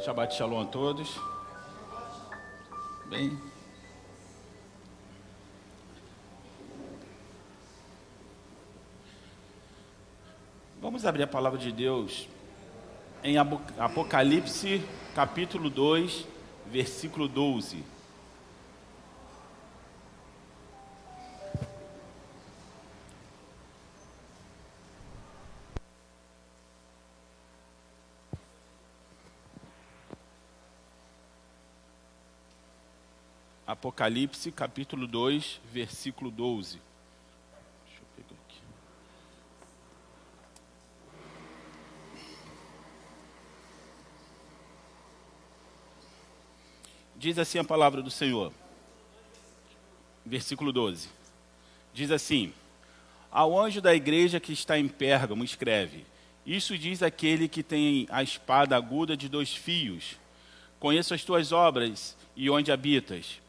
Shabbat Shalom a todos. Bem. Vamos abrir a palavra de Deus em Apocalipse, capítulo 2, versículo 12. Apocalipse, capítulo 2, versículo 12. Deixa eu pegar aqui. Diz assim a palavra do Senhor. Versículo 12. Diz assim: Ao anjo da igreja que está em Pérgamo, escreve: Isso diz aquele que tem a espada aguda de dois fios. Conheço as tuas obras e onde habitas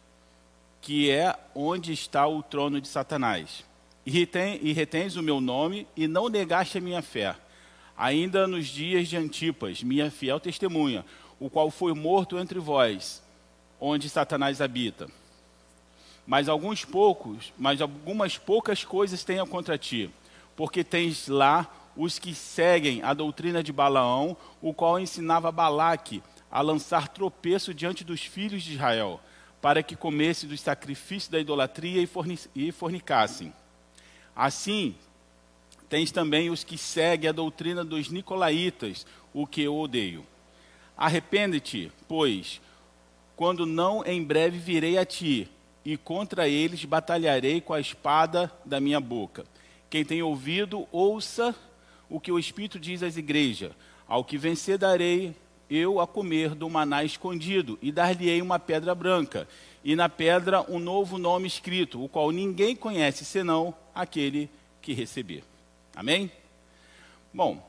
que é onde está o trono de Satanás. E, retém, e retens o meu nome e não negaste a minha fé. Ainda nos dias de Antipas, minha fiel testemunha, o qual foi morto entre vós, onde Satanás habita. Mas alguns poucos, mas algumas poucas coisas tenho contra ti, porque tens lá os que seguem a doutrina de Balaão, o qual ensinava Balaque a lançar tropeço diante dos filhos de Israel para que comesse dos sacrifícios da idolatria e fornicassem. Assim, tens também os que seguem a doutrina dos nicolaítas, o que eu odeio. Arrepende-te, pois, quando não em breve virei a ti, e contra eles batalharei com a espada da minha boca. Quem tem ouvido, ouça o que o Espírito diz às igrejas. Ao que vencer, darei eu a comer do maná escondido, e dar-lhe-ei uma pedra branca, e na pedra um novo nome escrito, o qual ninguém conhece senão aquele que receber. Amém? Bom,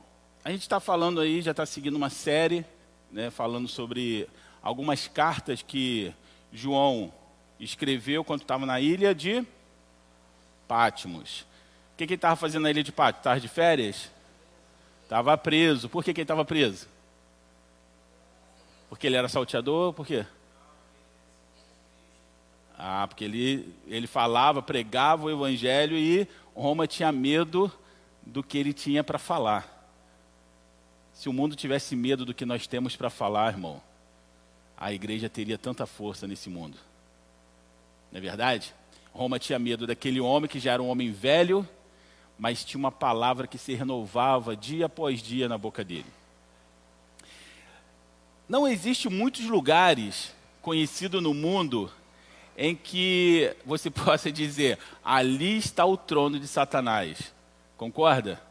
a gente está falando aí, já está seguindo uma série, né, falando sobre algumas cartas que João escreveu quando estava na ilha de Pátimos. O que, que ele estava fazendo na ilha de Pátimos? Estava de férias? Estava preso. Por que, que ele estava preso? Porque ele era salteador? Por quê? Ah, porque ele, ele falava, pregava o evangelho e Roma tinha medo do que ele tinha para falar. Se o mundo tivesse medo do que nós temos para falar, irmão, a igreja teria tanta força nesse mundo. Não é verdade? Roma tinha medo daquele homem que já era um homem velho, mas tinha uma palavra que se renovava dia após dia na boca dele. Não existe muitos lugares conhecidos no mundo em que você possa dizer: ali está o trono de Satanás. Concorda?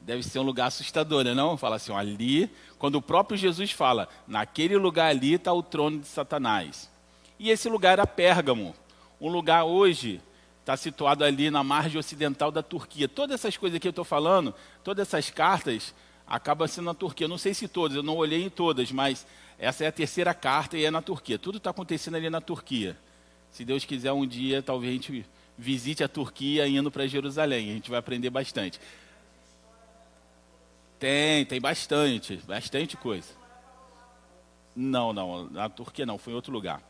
Deve ser um lugar assustador, não? É não? Fala assim: ali, quando o próprio Jesus fala, naquele lugar ali está o trono de Satanás. E esse lugar era Pérgamo, um lugar hoje está situado ali na margem ocidental da Turquia. Todas essas coisas que eu estou falando, todas essas cartas, acaba sendo na Turquia. Eu não sei se todas, eu não olhei em todas, mas essa é a terceira carta e é na Turquia. Tudo está acontecendo ali na Turquia. Se Deus quiser, um dia talvez a gente visite a Turquia indo para Jerusalém. A gente vai aprender bastante. Tem, tem bastante, bastante coisa. Não, não, na Turquia não, foi em outro lugar.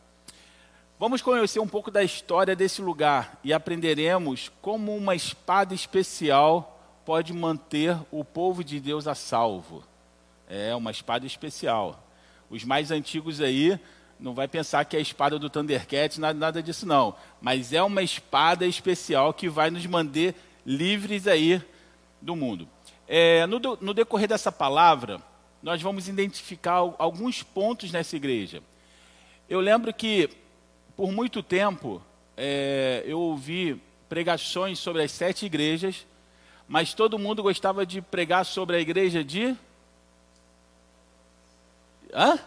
Vamos conhecer um pouco da história desse lugar e aprenderemos como uma espada especial pode manter o povo de Deus a salvo. É uma espada especial. Os mais antigos aí não vai pensar que é a espada do Thundercat, nada, nada disso não. Mas é uma espada especial que vai nos manter livres aí do mundo. É, no, no decorrer dessa palavra, nós vamos identificar alguns pontos nessa igreja. Eu lembro que, por muito tempo, é, eu ouvi pregações sobre as sete igrejas mas todo mundo gostava de pregar sobre a igreja de. Hã?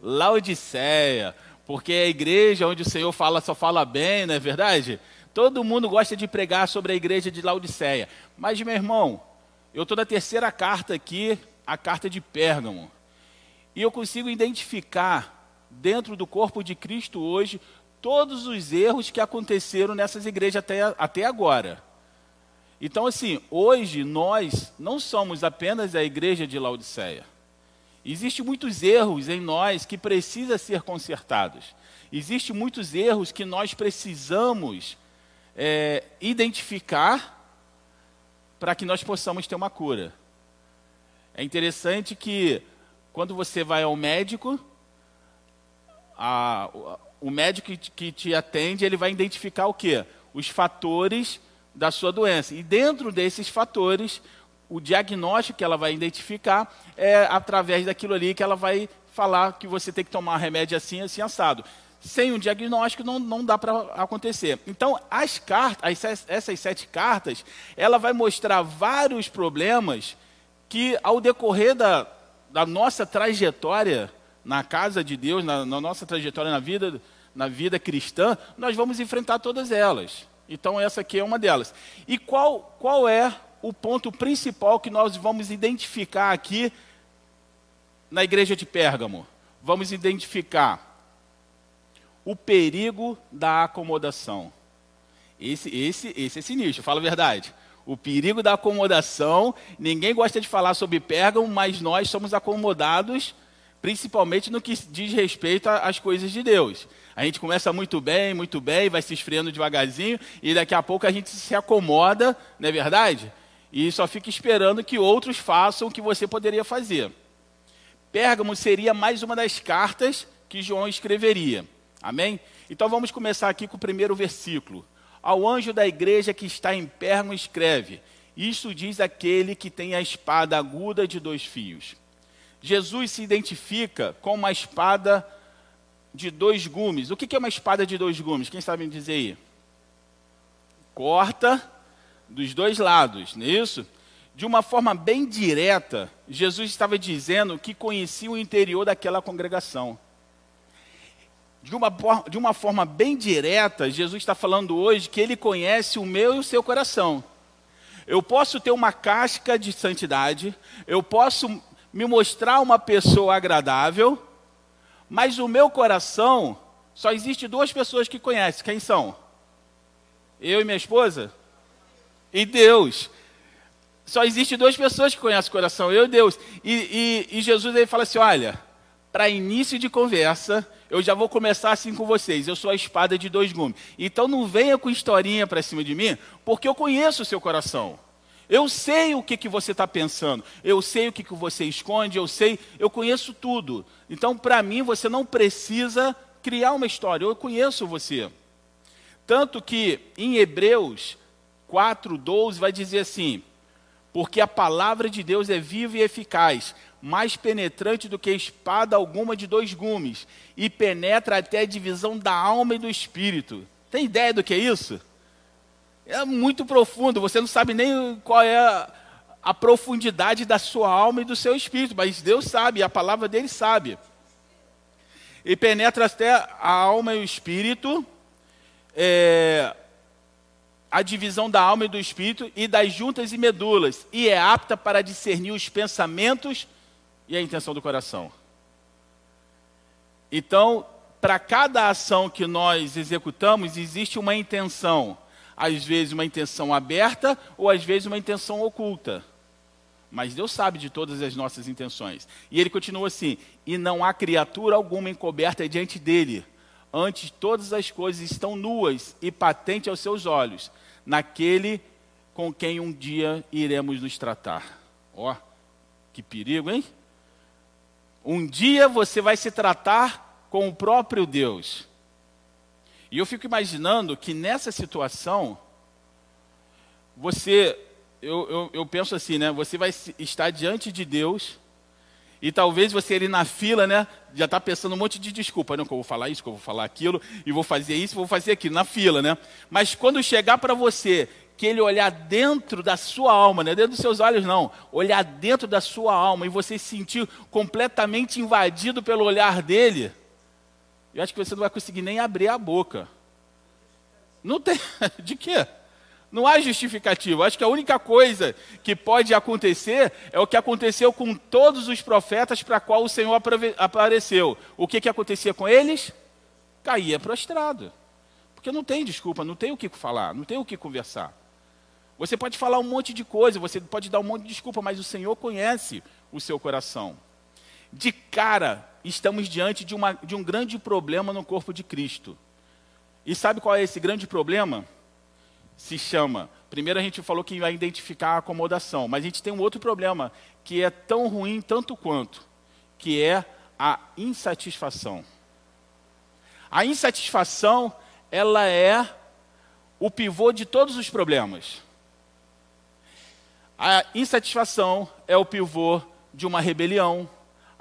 Laodiceia. Porque é a igreja onde o Senhor fala, só fala bem, não é verdade? Todo mundo gosta de pregar sobre a igreja de Laodiceia. Mas, meu irmão, eu estou na terceira carta aqui, a carta de Pérgamo. E eu consigo identificar, dentro do corpo de Cristo hoje, todos os erros que aconteceram nessas igrejas até, até agora. Então, assim, hoje nós não somos apenas a igreja de Laodiceia. Existem muitos erros em nós que precisam ser consertados. Existem muitos erros que nós precisamos é, identificar para que nós possamos ter uma cura. É interessante que quando você vai ao médico, a, o médico que, te atende, ele vai identificar o quê? Os fatores da sua doença. E dentro desses fatores, o diagnóstico que ela vai identificar é através daquilo ali que ela vai falar que você tem que tomar remédio assim, assim, assado. Sem um diagnóstico não, não dá para acontecer. Então, as cartas, essas sete cartas, ela vai mostrar vários problemas que, ao decorrer da, da nossa trajetória na casa de Deus, na, na nossa trajetória na vida, na vida cristã, nós vamos enfrentar todas elas. Então, essa aqui é uma delas. E qual, qual é o ponto principal que nós vamos identificar aqui na igreja de Pérgamo? Vamos identificar o perigo da acomodação. Esse, esse, esse é sinistro, fala a verdade. O perigo da acomodação, ninguém gosta de falar sobre Pérgamo, mas nós somos acomodados, principalmente no que diz respeito às coisas de Deus. A gente começa muito bem, muito bem, vai se esfriando devagarzinho, e daqui a pouco a gente se acomoda, não é verdade? E só fica esperando que outros façam o que você poderia fazer. Pérgamo seria mais uma das cartas que João escreveria. Amém? Então vamos começar aqui com o primeiro versículo. Ao anjo da igreja que está em Pérgamo escreve: Isto diz aquele que tem a espada aguda de dois fios. Jesus se identifica com uma espada de dois gumes. O que é uma espada de dois gumes? Quem sabe me dizer aí? Corta dos dois lados, não é isso? De uma forma bem direta, Jesus estava dizendo que conhecia o interior daquela congregação de uma, de uma forma bem direta, Jesus está falando hoje que ele conhece o meu e o seu coração. Eu posso ter uma casca de santidade, eu posso me mostrar uma pessoa agradável, mas o meu coração, só existe duas pessoas que conhecem. Quem são? Eu e minha esposa? E Deus. Só existe duas pessoas que conhecem o coração, eu e Deus. E, e, e Jesus ele fala assim: olha, para início de conversa, eu já vou começar assim com vocês. Eu sou a espada de dois gumes. Então não venha com historinha para cima de mim, porque eu conheço o seu coração. Eu sei o que, que você está pensando, eu sei o que, que você esconde, eu sei, eu conheço tudo. Então, para mim, você não precisa criar uma história, eu conheço você. Tanto que em Hebreus 4,12 vai dizer assim: porque a palavra de Deus é viva e eficaz, mais penetrante do que espada alguma de dois gumes, e penetra até a divisão da alma e do espírito. Tem ideia do que é isso? É muito profundo, você não sabe nem qual é a, profundidade da sua alma e do seu espírito, mas Deus sabe, a palavra dele sabe. E penetra até a alma e o espírito, é, a divisão da alma e do espírito e das juntas e medulas, e é apta para discernir os pensamentos e a intenção do coração. Então, para cada ação que nós executamos, existe uma intenção. Às vezes, uma intenção aberta ou às vezes, uma intenção oculta. Mas Deus sabe de todas as nossas intenções. E ele continua assim: E não há criatura alguma encoberta diante dele. Antes, todas as coisas estão nuas e patentes aos seus olhos, naquele com quem um dia iremos nos tratar. Ó, oh, que perigo, hein? Um dia você vai se tratar com o próprio Deus. E eu fico imaginando que nessa situação, você, eu, eu, eu, penso assim, né? Você vai estar diante de Deus e talvez você ali na fila, né? Já está pensando um monte de desculpa, não que eu vou falar isso, que eu vou falar aquilo, e vou fazer isso, vou fazer aquilo, na fila, né? Mas quando chegar para você que ele olhar dentro da sua alma, não é dentro dos seus olhos, não. Olhar dentro da sua alma e você se sentir completamente invadido pelo olhar dele, eu acho que você não vai conseguir nem abrir a boca. Não tem. De quê? Não há justificativa. Acho que a única coisa que pode acontecer é o que aconteceu com todos os profetas para qual o Senhor apareceu. O que, que acontecia com eles? Caía prostrado. Porque não tem desculpa, não tem o que falar, não tem o que conversar. Você pode falar um monte de coisa, você pode dar um monte de desculpa, mas o Senhor conhece o seu coração. De cara, estamos diante de, uma, de um grande problema no corpo de Cristo. E sabe qual é esse grande problema? Se chama. Primeiro a gente falou que vai identificar a acomodação, mas a gente tem um outro problema que é tão ruim tanto quanto, que é a insatisfação. A insatisfação, ela é o pivô de todos os problemas. A insatisfação é o pivô de uma rebelião.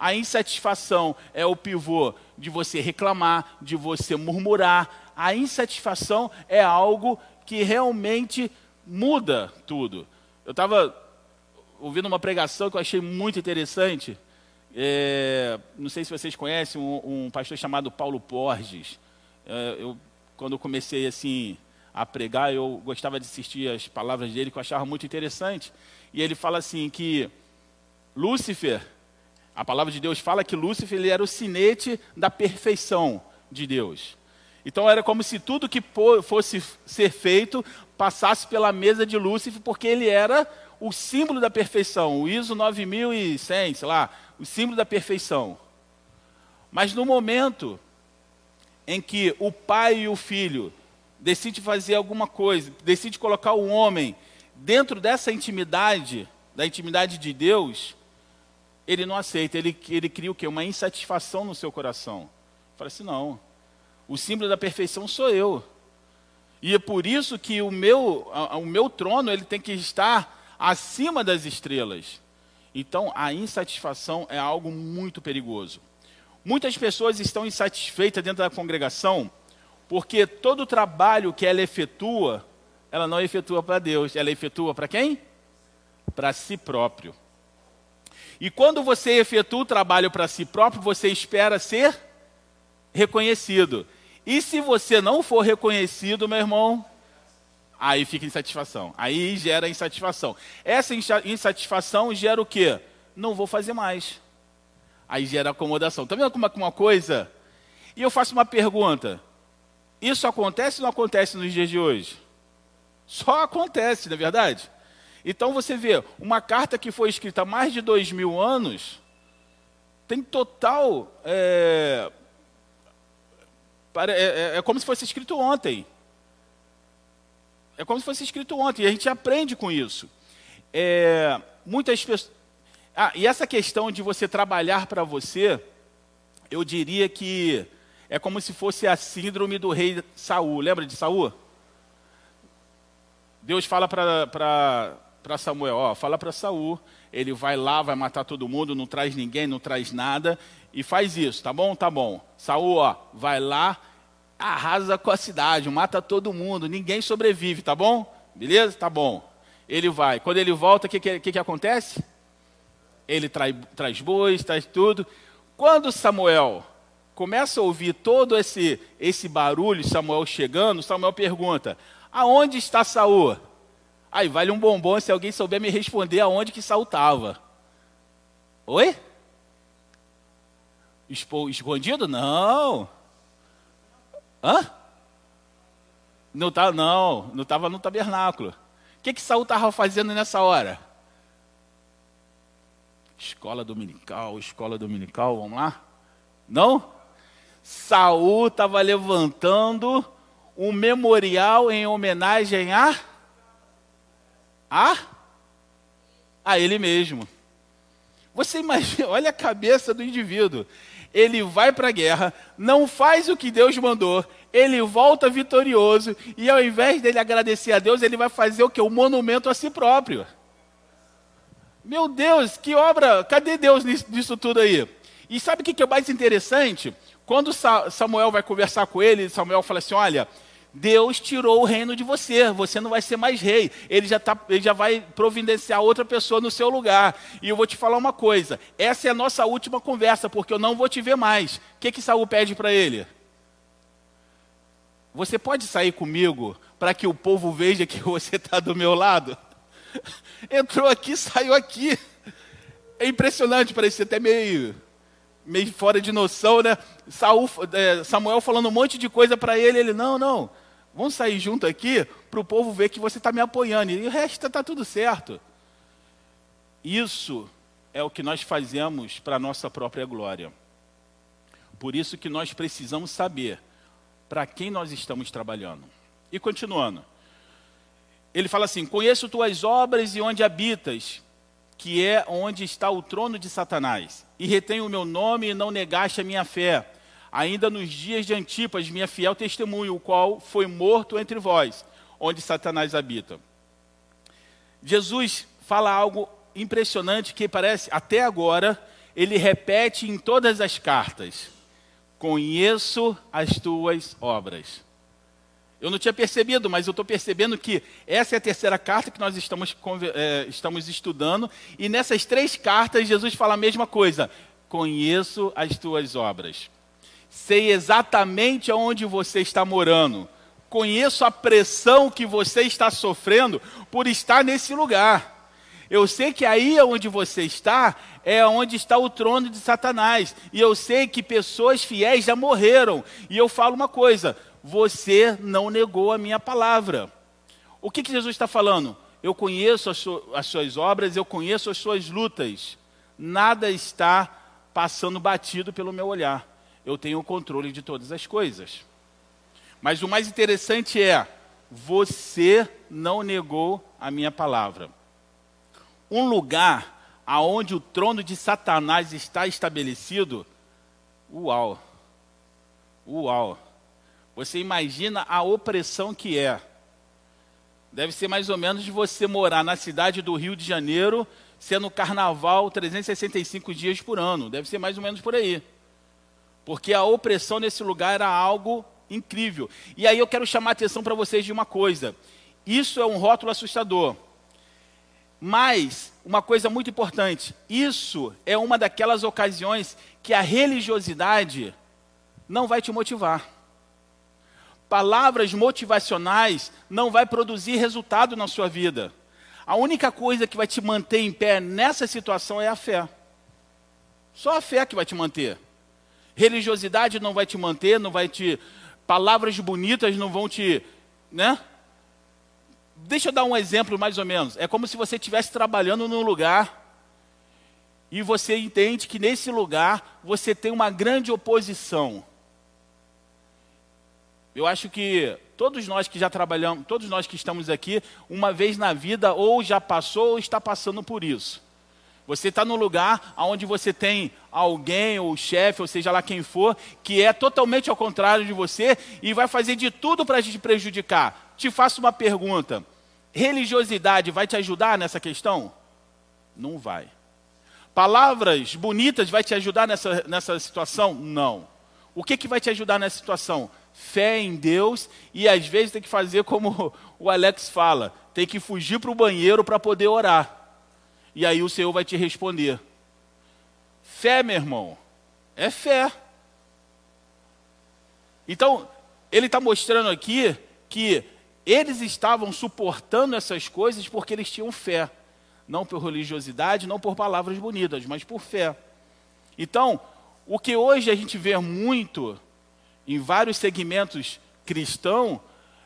A insatisfação é o pivô de você reclamar, de você murmurar. A insatisfação é algo que realmente muda tudo. Eu estava ouvindo uma pregação que eu achei muito interessante. É, não sei se vocês conhecem um, um pastor chamado Paulo Porges. É, eu, quando eu comecei assim a pregar, eu gostava de assistir as palavras dele, que eu achava muito interessante. E ele fala assim que Lúcifer, a palavra de Deus fala que Lúcifer ele era o sinete da perfeição de Deus. Então era como se tudo que fosse ser feito passasse pela mesa de Lúcifer, porque ele era o símbolo da perfeição, o ISO 9100, sei lá, o símbolo da perfeição. Mas no momento em que o pai e o filho decidem fazer alguma coisa, decidem colocar o homem dentro dessa intimidade, da intimidade de Deus, ele não aceita, ele, ele cria o quê? Uma insatisfação no seu coração. Fala assim, não, o símbolo da perfeição sou eu. E é por isso que o meu, o meu trono ele tem que estar acima das estrelas. Então, a insatisfação é algo muito perigoso. Muitas pessoas estão insatisfeitas dentro da congregação porque todo o trabalho que ela efetua, ela não efetua para Deus, ela efetua para quem? Para si próprio. E quando você efetua o trabalho para si próprio, você espera ser reconhecido. E se você não for reconhecido, meu irmão, aí fica insatisfação. Aí gera insatisfação. Essa insatisfação gera o quê? Não vou fazer mais. Aí gera acomodação. Está vendo como é uma coisa? E eu faço uma pergunta. Isso acontece ou não acontece nos dias de hoje? Só acontece, não é verdade? Então você vê, uma carta que foi escrita há mais de dois mil anos tem total é, é, é, é como se fosse escrito ontem. É como se fosse escrito ontem, e a gente aprende com isso. É, muitas pessoas. Ah, e essa questão de você trabalhar para você, eu diria que é como se fosse a síndrome do rei Saul. Lembra de Saul? Deus fala para Samuel, ó, fala para Saul, ele vai lá, vai matar todo mundo, não traz ninguém, não traz nada, e faz isso, tá bom? Tá bom. Saul, ó, vai lá, arrasa com a cidade, mata todo mundo, ninguém sobrevive, tá bom? Beleza? Tá bom. Ele vai. Quando ele volta, o que, que, que, acontece? Ele traz, traz bois, traz tudo. Quando Samuel começa a ouvir todo esse, esse barulho, Samuel chegando, Samuel pergunta: Aonde está Saul? Aí vale um bombom se alguém souber me responder aonde que Saul estava. Oi? Escondido? Não. Hã? Não tá, não, não estava no tabernáculo. O que que Saul estava fazendo nessa hora? Escola dominical, escola dominical, vamos lá? Não? Saul estava levantando um memorial em homenagem a a a ele mesmo. Você imagina, olha a cabeça do indivíduo ele vai para a guerra, não faz o que Deus mandou, ele volta vitorioso, e ao invés dele agradecer a Deus, ele vai fazer o que? O monumento a si próprio. Meu Deus, que obra! Cadê Deus nisso, tudo aí? E sabe o que é mais interessante? Quando Samuel vai conversar com ele, Samuel fala assim: Olha, Deus tirou o reino de você, você não vai ser mais rei, ele já, tá, ele já vai providenciar outra pessoa no seu lugar. E eu vou te falar uma coisa: essa é a nossa última conversa, porque eu não vou te ver mais. O que, que Saul pede para ele? Você pode sair comigo para que o povo veja que você está do meu lado? Entrou aqui, saiu aqui. É impressionante, parecia até meio meio fora de noção, né? Saul, é, Samuel falando um monte de coisa para ele, ele, não, não, Vamos sair junto aqui para o povo ver que você está me apoiando. E o resto está tudo certo. Isso é o que nós fazemos para a nossa própria glória. Por isso que nós precisamos saber para quem nós estamos trabalhando. E continuando. Ele fala assim: Conheço tuas obras e onde habitas, que é onde está o trono de Satanás. E retenho o meu nome e não negaste a minha fé. Ainda nos dias de Antipas, minha fiel testemunho, o qual foi morto entre vós, onde Satanás habita. Jesus fala algo impressionante que parece, até agora, ele repete em todas as cartas conheço as tuas obras. Eu não tinha percebido, mas eu estou percebendo que essa é a terceira carta que nós estamos, é, estamos estudando, e nessas três cartas Jesus fala a mesma coisa: conheço as tuas obras, sei exatamente aonde você está morando, conheço a pressão que você está sofrendo por estar nesse lugar. Eu sei que aí onde você está é onde está o trono de Satanás. E eu sei que pessoas fiéis já morreram. E eu falo uma coisa: você não negou a minha palavra. O que, que Jesus está falando? Eu conheço as, su as suas obras, eu conheço as suas lutas. Nada está passando batido pelo meu olhar. Eu tenho o controle de todas as coisas. Mas o mais interessante é: você não negou a minha palavra um lugar aonde o trono de Satanás está estabelecido, uau, uau. Você imagina a opressão que é. Deve ser mais ou menos de você morar na cidade do Rio de Janeiro, sendo carnaval 365 dias por ano. Deve ser mais ou menos por aí. Porque a opressão nesse lugar era algo incrível. E aí eu quero chamar a atenção para vocês de uma coisa. Isso é um rótulo assustador. Mas, uma coisa muito importante, isso é uma daquelas ocasiões que a religiosidade não vai te motivar. Palavras motivacionais não vai produzir resultado na sua vida. A única coisa que vai te manter em pé nessa situação é a fé. Só a fé que vai te manter. Religiosidade não vai te manter, não vai te palavras bonitas não vão te, né? Deixa eu dar um exemplo mais ou menos. É como se você estivesse trabalhando num lugar e você entende que nesse lugar você tem uma grande oposição. Eu acho que todos nós que já trabalhamos, todos nós que estamos aqui, uma vez na vida, ou já passou ou está passando por isso. Você está num lugar onde você tem alguém, ou chefe, ou seja lá quem for, que é totalmente ao contrário de você e vai fazer de tudo para te prejudicar. Te faço uma pergunta: religiosidade vai te ajudar nessa questão? Não vai. Palavras bonitas vai te ajudar nessa, nessa situação? Não. O que, que vai te ajudar nessa situação? Fé em Deus e às vezes tem que fazer como o Alex fala: tem que fugir para o banheiro para poder orar. E aí o Senhor vai te responder. Fé, meu irmão, é fé. Então, ele está mostrando aqui que eles estavam suportando essas coisas porque eles tinham fé. Não por religiosidade, não por palavras bonitas, mas por fé. Então, o que hoje a gente vê muito em vários segmentos cristãos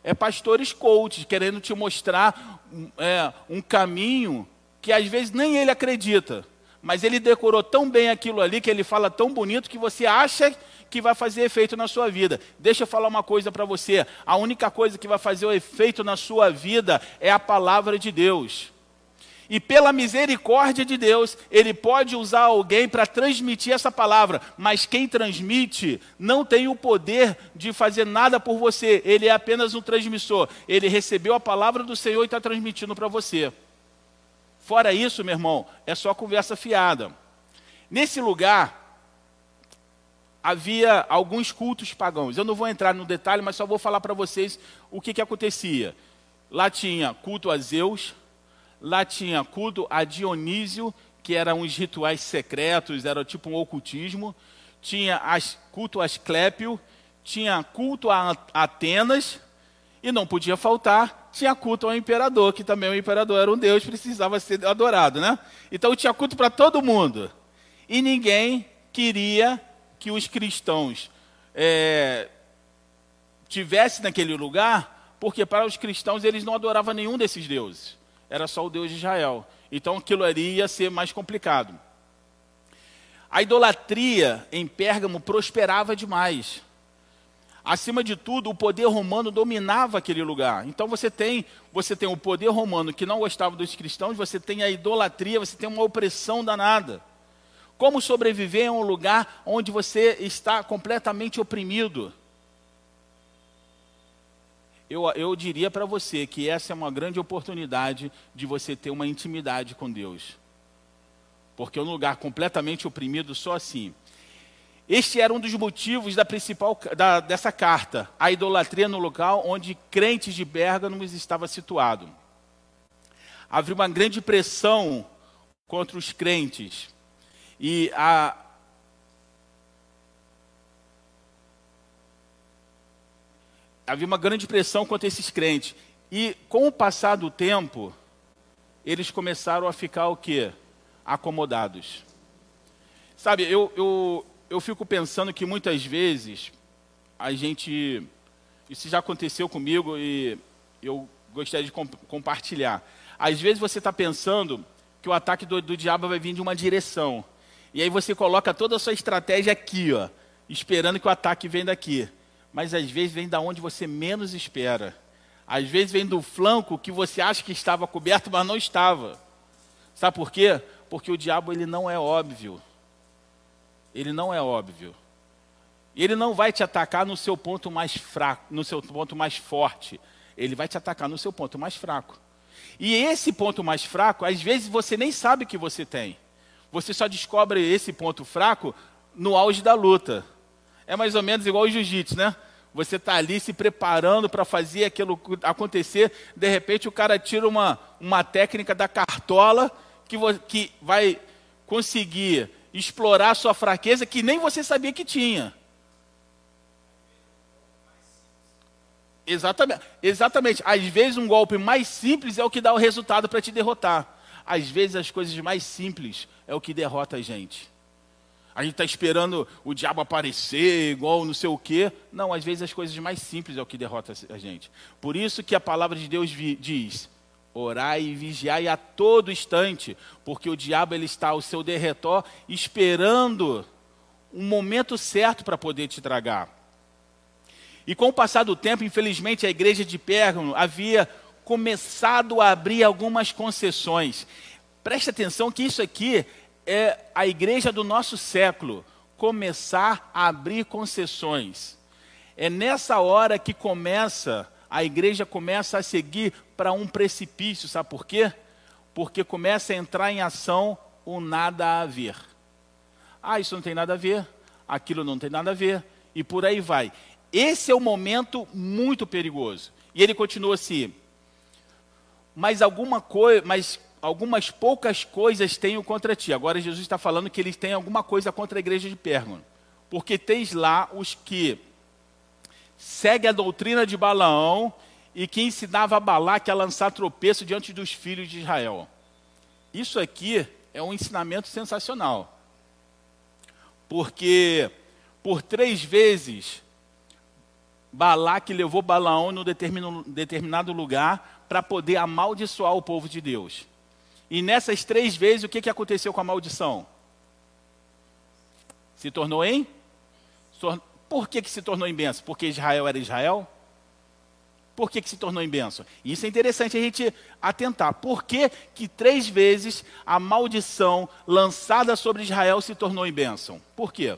é pastores coaches querendo te mostrar é, um caminho que às vezes nem ele acredita, mas ele decorou tão bem aquilo ali, que ele fala tão bonito, que você acha que vai fazer efeito na sua vida. Deixa eu falar uma coisa para você: a única coisa que vai fazer o efeito na sua vida é a palavra de Deus. E pela misericórdia de Deus, Ele pode usar alguém para transmitir essa palavra, mas quem transmite não tem o poder de fazer nada por você, ele é apenas um transmissor. Ele recebeu a palavra do Senhor e está transmitindo para você. Fora isso, meu irmão, é só conversa fiada. Nesse lugar, havia alguns cultos pagãos. Eu não vou entrar no detalhe, mas só vou falar para vocês o que, que acontecia. Lá tinha culto a Zeus, lá tinha culto a Dionísio, que eram uns rituais secretos, era tipo um ocultismo. Tinha as, culto a Asclépio, tinha culto a Atenas, e não podia faltar, tinha culto ao imperador, que também o imperador era um deus, precisava ser adorado, né? Então tinha culto para todo mundo. E ninguém queria que os cristãos é, tivessem naquele lugar, porque para os cristãos eles não adoravam nenhum desses deuses. Era só o Deus de Israel. Então aquilo ali ia ser mais complicado. A idolatria em Pérgamo prosperava demais. Acima de tudo, o poder romano dominava aquele lugar. Então você tem, você tem o poder romano que não gostava dos cristãos, você tem a idolatria, você tem uma opressão danada. Como sobreviver em um lugar onde você está completamente oprimido? Eu, eu diria para você que essa é uma grande oportunidade de você ter uma intimidade com Deus. Porque um lugar completamente oprimido só assim. Este era um dos motivos da principal da, dessa carta, a idolatria no local onde crentes de Pérgamos estava situado. Havia uma grande pressão contra os crentes e a havia uma grande pressão contra esses crentes. E com o passar do tempo, eles começaram a ficar o quê? Acomodados. Sabe, eu, eu, eu fico pensando que muitas vezes a gente. Isso já aconteceu comigo e eu gostaria de comp compartilhar. Às vezes você está pensando que o ataque do, do diabo vai vir de uma direção. E aí você coloca toda a sua estratégia aqui, ó, esperando que o ataque venha daqui. Mas às vezes vem da onde você menos espera. Às vezes vem do flanco que você acha que estava coberto, mas não estava. Sabe por quê? Porque o diabo ele não é óbvio ele não é óbvio. Ele não vai te atacar no seu ponto mais fraco, no seu ponto mais forte. Ele vai te atacar no seu ponto mais fraco. E esse ponto mais fraco, às vezes você nem sabe que você tem. Você só descobre esse ponto fraco no auge da luta. É mais ou menos igual o jiu-jitsu, né? Você está ali se preparando para fazer aquilo acontecer, de repente o cara tira uma, uma técnica da cartola que, que vai conseguir explorar a sua fraqueza que nem você sabia que tinha. Exatamente, exatamente. Às vezes um golpe mais simples é o que dá o resultado para te derrotar. Às vezes as coisas mais simples é o que derrota a gente. A gente está esperando o diabo aparecer, igual não sei o quê. Não, às vezes as coisas mais simples é o que derrota a gente. Por isso que a palavra de Deus diz: Orai e vigiai a todo instante, porque o diabo ele está ao seu derretó esperando um momento certo para poder te tragar. E com o passar do tempo, infelizmente, a igreja de Pérgamo havia começado a abrir algumas concessões. Preste atenção que isso aqui é a igreja do nosso século, começar a abrir concessões. É nessa hora que começa a igreja começa a seguir para um precipício, sabe por quê? Porque começa a entrar em ação o nada a ver. Ah, isso não tem nada a ver, aquilo não tem nada a ver, e por aí vai. Esse é um momento muito perigoso. E ele continua assim: mas alguma mas algumas poucas coisas tenho contra ti. Agora Jesus está falando que eles têm alguma coisa contra a igreja de Pérgamo. Porque tens lá os que segue a doutrina de Balaão e que ensinava a Balaque a lançar tropeço diante dos filhos de Israel. Isso aqui é um ensinamento sensacional. Porque por três vezes Balaque levou Balaão num determinado lugar para poder amaldiçoar o povo de Deus. E nessas três vezes, o que, que aconteceu com a maldição? Se tornou em? Por que, que se tornou em bênção? Porque Israel era Israel? Por que, que se tornou em bênção? Isso é interessante a gente atentar. Por que, que três vezes a maldição lançada sobre Israel se tornou em bênção? Por quê?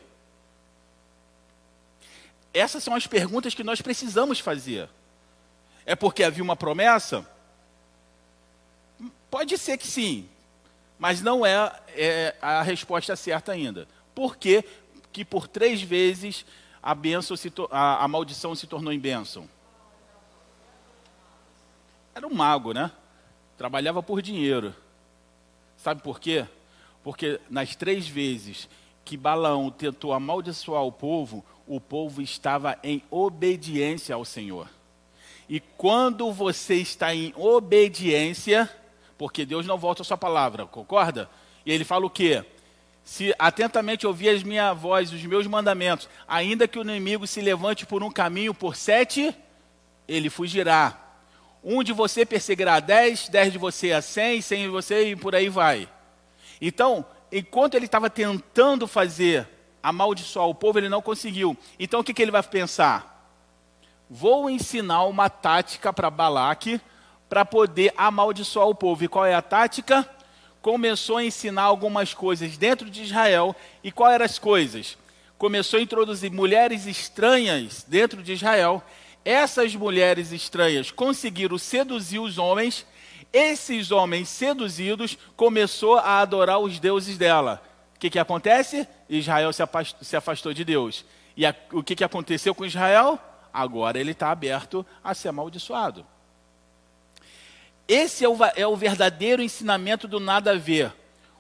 Essas são as perguntas que nós precisamos fazer. É porque havia uma promessa? Pode ser que sim, mas não é, é a resposta certa ainda. Por que, que por três vezes a, benção se a, a maldição se tornou em bênção? Era um mago, né? Trabalhava por dinheiro. Sabe por quê? Porque nas três vezes que Balaão tentou amaldiçoar o povo, o povo estava em obediência ao Senhor. E quando você está em obediência, porque Deus não volta a sua palavra, concorda? E ele fala o quê? Se atentamente ouvir as minha voz, os meus mandamentos, ainda que o inimigo se levante por um caminho por sete, ele fugirá. Um de você perseguirá dez, dez de você a cem, cem de você e por aí vai. Então, enquanto ele estava tentando fazer amaldiçoar o povo, ele não conseguiu. Então o que, que ele vai pensar? Vou ensinar uma tática para Balaque para poder amaldiçoar o povo. E qual é a tática? Começou a ensinar algumas coisas dentro de Israel. E quais eram as coisas? Começou a introduzir mulheres estranhas dentro de Israel. Essas mulheres estranhas conseguiram seduzir os homens. Esses homens seduzidos começou a adorar os deuses dela. O que, que acontece? Israel se afastou, de Deus. E a, o que, que aconteceu com Israel? Agora ele está aberto a ser amaldiçoado. Esse é o, é o verdadeiro ensinamento do nada a ver.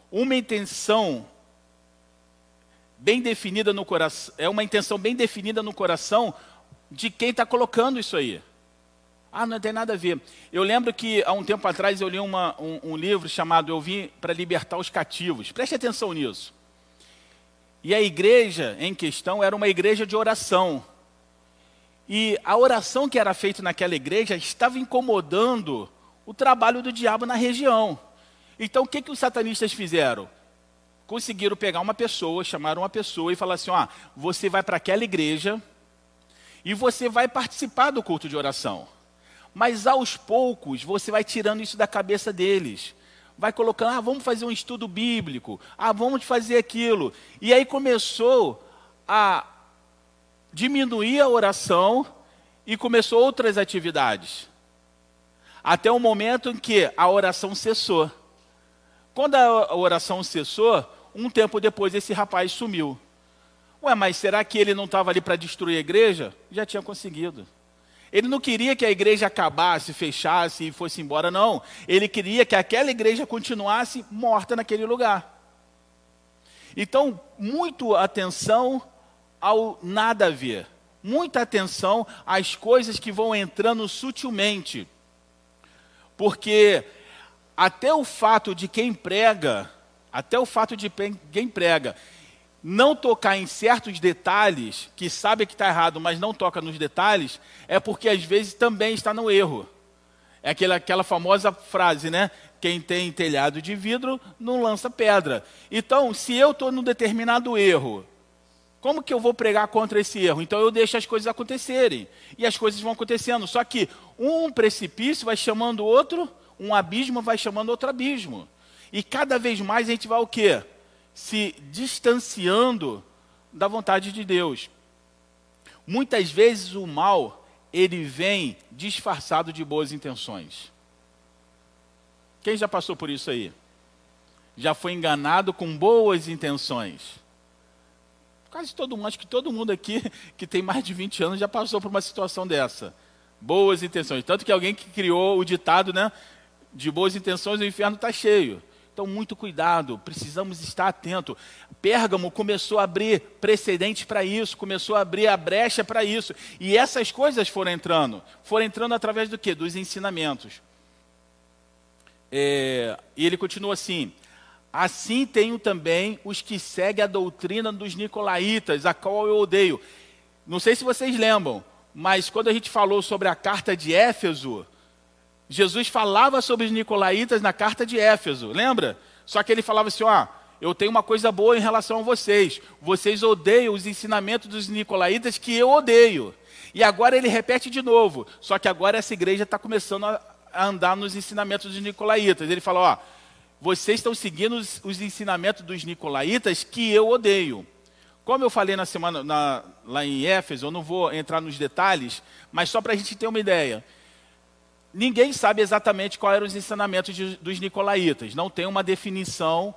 Uma intenção bem definida no coração, é uma intenção bem definida no coração de quem está colocando isso aí. Ah, não tem nada a ver. Eu lembro que há um tempo atrás eu li uma, um, um livro chamado Eu Vim para Libertar os Cativos. Preste atenção nisso. E a igreja em questão era uma igreja de oração. E a oração que era feita naquela igreja estava incomodando o trabalho do diabo na região. Então o que, que os satanistas fizeram? Conseguiram pegar uma pessoa, chamaram uma pessoa e falaram assim: ó, você vai para aquela igreja e você vai participar do culto de oração. Mas aos poucos você vai tirando isso da cabeça deles. Vai colocando, ah, vamos fazer um estudo bíblico, ah, vamos fazer aquilo. E aí começou a diminuía a oração e começou outras atividades. Até o momento em que a oração cessou. Quando a oração cessou, um tempo depois esse rapaz sumiu. Ué, mas será que ele não estava ali para destruir a igreja? Já tinha conseguido. Ele não queria que a igreja acabasse, fechasse e fosse embora, não. Ele queria que aquela igreja continuasse morta naquele lugar. Então, muito atenção ao nada a ver. Muita atenção às coisas que vão entrando sutilmente. Porque até o fato de quem prega, até o fato de quem prega não tocar em certos detalhes, que sabe que está errado, mas não toca nos detalhes, é porque às vezes também está no erro. É aquela, aquela famosa frase, né? Quem tem telhado de vidro não lança pedra. Então, se eu estou num determinado erro como que eu vou pregar contra esse erro? Então eu deixo as coisas acontecerem. E as coisas vão acontecendo. Só que um precipício vai chamando outro, um abismo vai chamando outro abismo. E cada vez mais a gente vai o quê? Se distanciando da vontade de Deus. Muitas vezes o mal, ele vem disfarçado de boas intenções. Quem já passou por isso aí? Já foi enganado com boas intenções. Quase todo mundo, acho que todo mundo aqui que tem mais de 20 anos já passou por uma situação dessa. Boas intenções. Tanto que alguém que criou o ditado, né? De boas intenções, o inferno está cheio. Então, muito cuidado, precisamos estar atento. Pérgamo começou a abrir precedentes para isso, começou a abrir a brecha para isso. E essas coisas foram entrando. Foram entrando através do quê? Dos ensinamentos. É, e ele continua assim: Assim tenho também os que seguem a doutrina dos nicolaítas, a qual eu odeio. Não sei se vocês lembram, mas quando a gente falou sobre a carta de Éfeso, Jesus falava sobre os nicolaítas na carta de Éfeso, lembra? Só que ele falava assim: ó, eu tenho uma coisa boa em relação a vocês. Vocês odeiam os ensinamentos dos nicolaítas que eu odeio. E agora ele repete de novo. Só que agora essa igreja está começando a andar nos ensinamentos dos nicolaítas. Ele fala: ó, vocês estão seguindo os, os, ensinamentos dos nicolaítas que eu odeio. Como eu falei na semana na, lá em Éfeso, eu não vou entrar nos detalhes, mas só para a gente ter uma ideia. Ninguém sabe exatamente quais eram os ensinamentos de, dos nicolaítas. Não tem uma definição,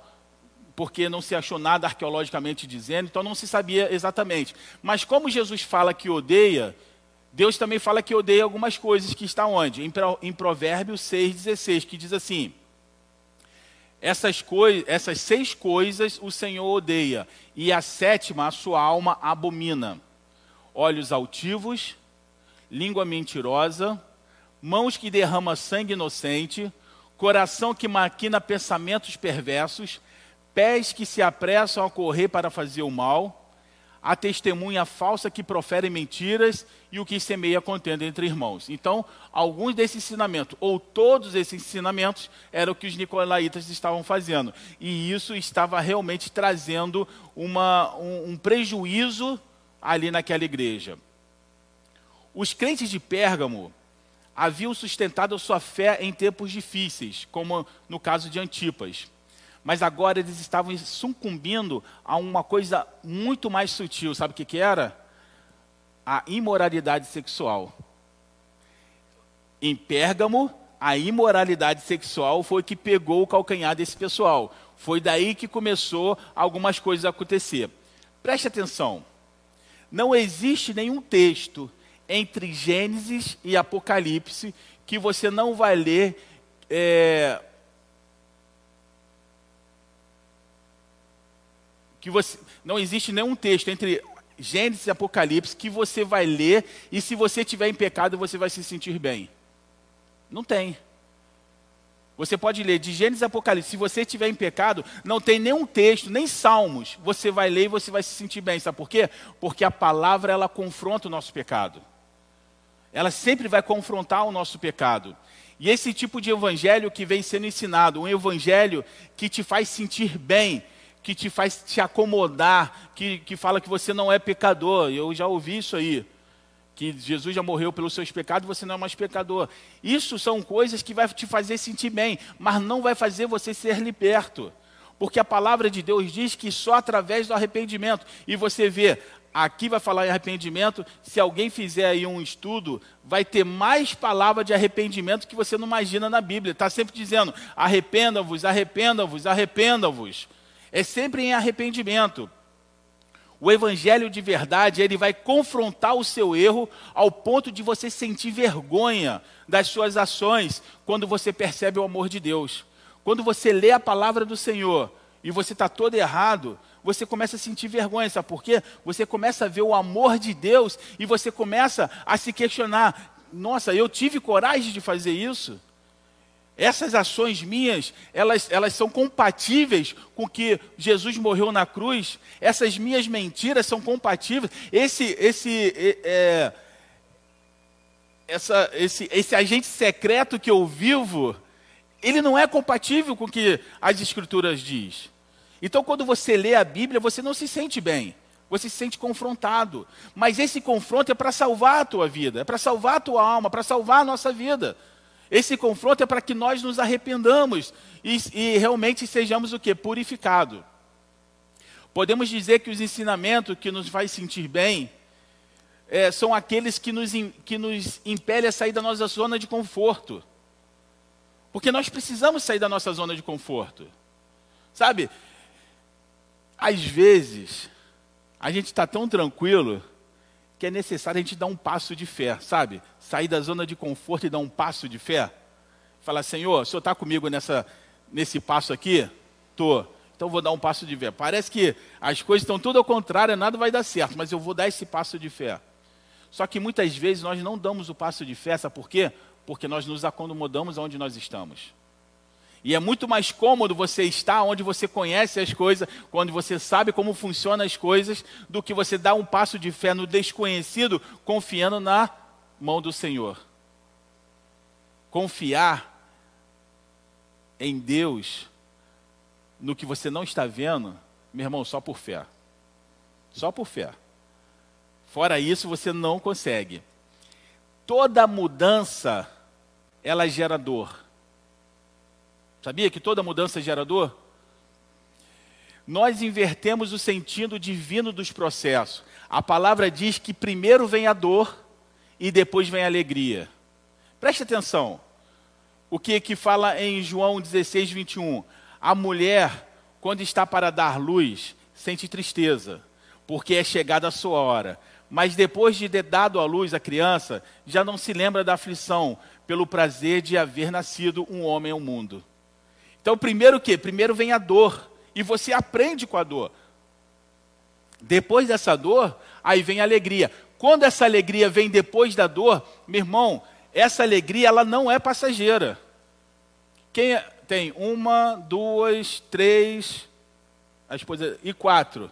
porque não se achou nada arqueologicamente dizendo, então não se sabia exatamente. Mas como Jesus fala que odeia, Deus também fala que odeia algumas coisas que está onde? Em, em Provérbios 6,16, que diz assim essas, essas seis coisas o Senhor odeia, e a sétima a sua alma abomina: olhos altivos, língua mentirosa, mãos que derramam sangue inocente, coração que maquina pensamentos perversos, pés que se apressam a correr para fazer o mal, a testemunha falsa que profere mentiras e o que semeia contenda entre irmãos. Então, alguns desses ensinamentos, ou todos esses ensinamentos, eram o que os nicolaítas estavam fazendo. E isso estava realmente trazendo uma, um, um prejuízo ali naquela igreja. Os crentes de Pérgamo haviam sustentado a sua fé em tempos difíceis, como no caso de Antipas mas agora eles estavam sucumbindo a uma coisa muito mais sutil. Sabe o que, que era? A imoralidade sexual. Em Pérgamo, a imoralidade sexual foi que pegou o calcanhar desse pessoal. Foi daí que começou algumas coisas a acontecer. Preste atenção. Não existe nenhum texto entre Gênesis e Apocalipse que você não vai ler é, que você não existe nenhum texto entre Gênesis e Apocalipse que você vai ler e se você tiver em pecado você vai se sentir bem. Não tem. Você pode ler de Gênesis e Apocalipse. Se você estiver em pecado, não tem nenhum texto, nem salmos. Você vai ler e você vai se sentir bem. Sabe por quê? Porque a palavra ela confronta o nosso pecado. Ela sempre vai confrontar o nosso pecado. E esse tipo de evangelho que vem sendo ensinado, um evangelho que te faz sentir bem, que te faz te acomodar, que, que fala que você não é pecador. Eu já ouvi isso aí. Que Jesus já morreu pelos seus pecados, você não é mais pecador. Isso são coisas que vai te fazer sentir bem, mas não vai fazer você ser liberto. Porque a palavra de Deus diz que só através do arrependimento. E você vê, aqui vai falar em arrependimento. Se alguém fizer aí um estudo, vai ter mais palavra de arrependimento que você não imagina na Bíblia. Está sempre dizendo: arrependam-vos, arrependam-vos, arrependam-vos é sempre em arrependimento. O evangelho de verdade, ele vai confrontar o seu erro ao ponto de você sentir vergonha das suas ações quando você percebe o amor de Deus. Quando você lê a palavra do Senhor e você está todo errado, você começa a sentir vergonha, sabe por quê? Você começa a ver o amor de Deus e você começa a se questionar: nossa, eu tive coragem de fazer isso? Essas ações minhas, elas, elas são compatíveis com que Jesus morreu na cruz. Essas minhas mentiras são compatíveis. Esse, esse, é, essa, esse, esse agente secreto que eu vivo, ele não é compatível com o que as Escrituras diz. Então, quando você lê a Bíblia, você não se sente bem. Você se sente confrontado. Mas esse confronto é para salvar a tua vida, é para salvar a tua alma, para salvar a nossa vida. Esse confronto é para que nós nos arrependamos e, e realmente sejamos o que? Purificados. Podemos dizer que os ensinamentos que nos faz sentir bem é, são aqueles que nos, que nos impelem a sair da nossa zona de conforto. Porque nós precisamos sair da nossa zona de conforto. Sabe, às vezes, a gente está tão tranquilo que é necessário a gente dar um passo de fé, sabe? Sair da zona de conforto e dar um passo de fé. Falar, Senhor, o Senhor está comigo nessa, nesse passo aqui? Tô. Então vou dar um passo de fé. Parece que as coisas estão tudo ao contrário, nada vai dar certo, mas eu vou dar esse passo de fé. Só que muitas vezes nós não damos o passo de fé, sabe por quê? Porque nós nos acomodamos aonde nós estamos. E é muito mais cômodo você estar onde você conhece as coisas, quando você sabe como funcionam as coisas, do que você dar um passo de fé no desconhecido, confiando na mão do Senhor. Confiar em Deus, no que você não está vendo, meu irmão, só por fé. Só por fé. Fora isso, você não consegue. Toda mudança, ela gera dor. Sabia que toda mudança gera dor? Nós invertemos o sentido divino dos processos. A palavra diz que primeiro vem a dor e depois vem a alegria. Preste atenção. O que que fala em João 16, 21? A mulher, quando está para dar luz, sente tristeza, porque é chegada a sua hora. Mas depois de ter dado à luz a criança, já não se lembra da aflição, pelo prazer de haver nascido um homem ao mundo. Então, primeiro o quê? Primeiro vem a dor. E você aprende com a dor. Depois dessa dor, aí vem a alegria. Quando essa alegria vem depois da dor, meu irmão, essa alegria ela não é passageira. Quem é? tem uma, duas, três, a esposa e quatro.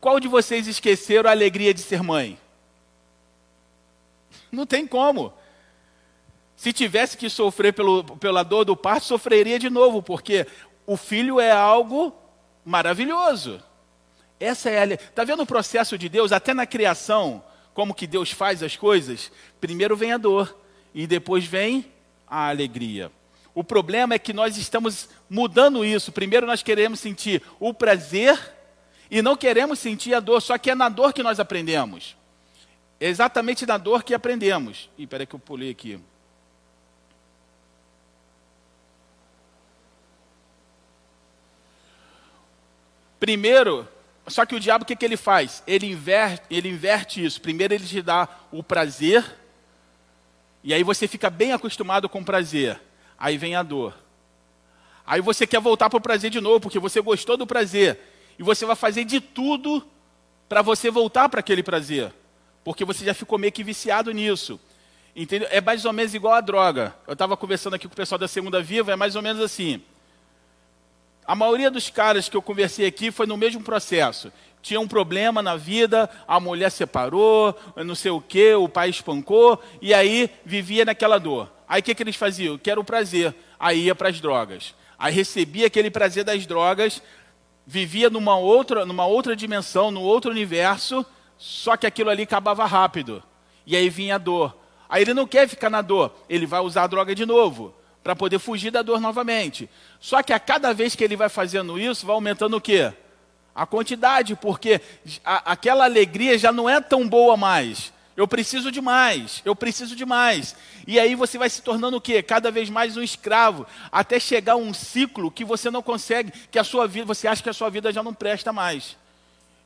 Qual de vocês esqueceram a alegria de ser mãe? Não tem como. Se tivesse que sofrer pelo, pela dor do parto, sofreria de novo, porque o filho é algo maravilhoso. Essa é a. Está vendo o processo de Deus? Até na criação, como que Deus faz as coisas? Primeiro vem a dor e depois vem a alegria. O problema é que nós estamos mudando isso. Primeiro nós queremos sentir o prazer e não queremos sentir a dor, só que é na dor que nós aprendemos. É exatamente na dor que aprendemos. Ih, peraí que eu pulei aqui. Primeiro, só que o diabo o que, que ele faz? Ele inverte, ele inverte isso. Primeiro ele te dá o prazer, e aí você fica bem acostumado com o prazer. Aí vem a dor. Aí você quer voltar para o prazer de novo, porque você gostou do prazer. E você vai fazer de tudo para você voltar para aquele prazer. Porque você já ficou meio que viciado nisso. Entendeu? É mais ou menos igual a droga. Eu estava conversando aqui com o pessoal da Segunda Viva, é mais ou menos assim. A maioria dos caras que eu conversei aqui foi no mesmo processo. Tinha um problema na vida, a mulher separou, não sei o que, o pai espancou, e aí vivia naquela dor. Aí o que, que eles faziam? Quero o prazer. Aí ia para as drogas. Aí recebia aquele prazer das drogas, vivia numa outra, numa outra dimensão, num outro universo, só que aquilo ali acabava rápido. E aí vinha a dor. Aí ele não quer ficar na dor, ele vai usar a droga de novo, para poder fugir da dor novamente. Só que a cada vez que ele vai fazendo isso, vai aumentando o quê? A quantidade, porque a, aquela alegria já não é tão boa mais. Eu preciso de mais, eu preciso de mais. E aí você vai se tornando o quê? Cada vez mais um escravo, até chegar um ciclo que você não consegue, que a sua vida, você acha que a sua vida já não presta mais.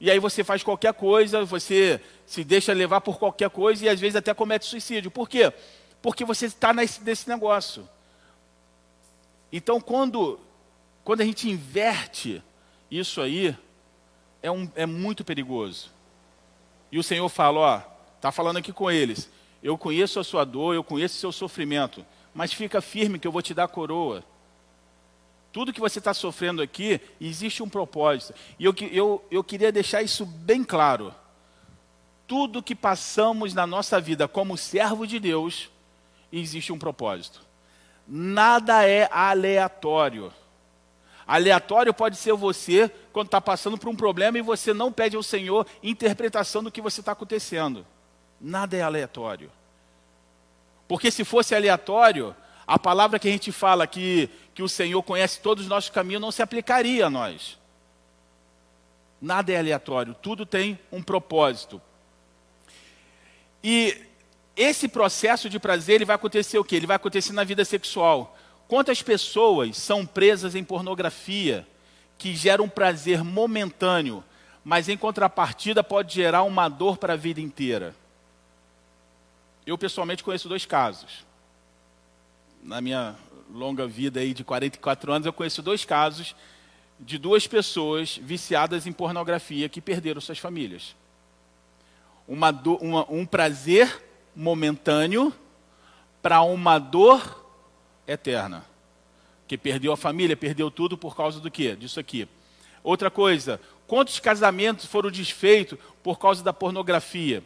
E aí você faz qualquer coisa, você se deixa levar por qualquer coisa e às vezes até comete suicídio. Por quê? Porque você está nesse, nesse negócio. Então quando, quando a gente inverte isso aí, é, um, é muito perigoso. E o Senhor fala, ó, Está falando aqui com eles. Eu conheço a sua dor, eu conheço o seu sofrimento, mas fica firme que eu vou te dar coroa. Tudo que você está sofrendo aqui, existe um propósito. E eu, eu, eu queria deixar isso bem claro. Tudo que passamos na nossa vida como servo de Deus, existe um propósito. Nada é aleatório. Aleatório pode ser você quando está passando por um problema e você não pede ao Senhor interpretação do que você está acontecendo. Nada é aleatório. Porque se fosse aleatório, a palavra que a gente fala que, que o Senhor conhece todos os nossos caminhos não se aplicaria a nós. Nada é aleatório, tudo tem um propósito. E esse processo de prazer ele vai acontecer o quê? Ele vai acontecer na vida sexual. Quantas pessoas são presas em pornografia que geram um prazer momentâneo, mas em contrapartida pode gerar uma dor para a vida inteira? Eu pessoalmente conheço dois casos. Na minha longa vida aí de 44 anos, eu conheço dois casos de duas pessoas viciadas em pornografia que perderam suas famílias. Uma do, uma, um prazer momentâneo para uma dor eterna. Que perdeu a família, perdeu tudo por causa do quê? Disso aqui. Outra coisa, quantos casamentos foram desfeitos por causa da pornografia?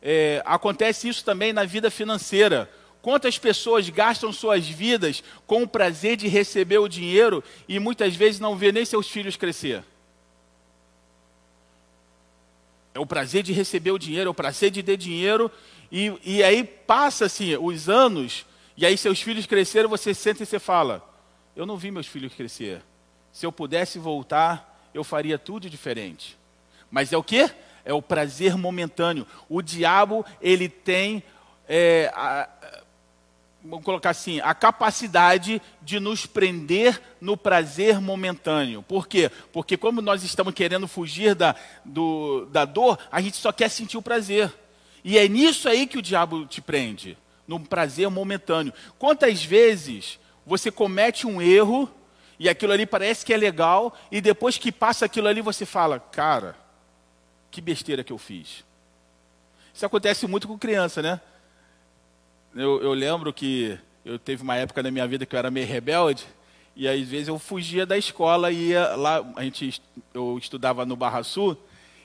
É, acontece isso também na vida financeira. Quantas pessoas gastam suas vidas com o prazer de receber o dinheiro e muitas vezes não vê nem seus filhos crescer? É o prazer de receber o dinheiro, é o prazer de ter dinheiro, e, e aí passa-se os anos, e aí seus filhos cresceram, você senta e você fala: Eu não vi meus filhos crescer. Se eu pudesse voltar, eu faria tudo diferente. Mas é o que? é o prazer momentâneo. O diabo, ele tem, é, a, vamos colocar assim, a capacidade de nos prender no prazer momentâneo. Por quê? Porque como nós estamos querendo fugir da, do, da dor, a gente só quer sentir o prazer. E é nisso aí que o diabo te prende, no prazer momentâneo. Quantas vezes você comete um erro e aquilo ali parece que é legal, e depois que passa aquilo ali você fala, cara, que besteira que eu fiz. Isso acontece muito com criança, né? Eu, eu lembro que eu teve uma época na minha vida que eu era meio rebelde, e às vezes eu fugia da escola e ia lá, a gente, eu estudava no Barra Sul,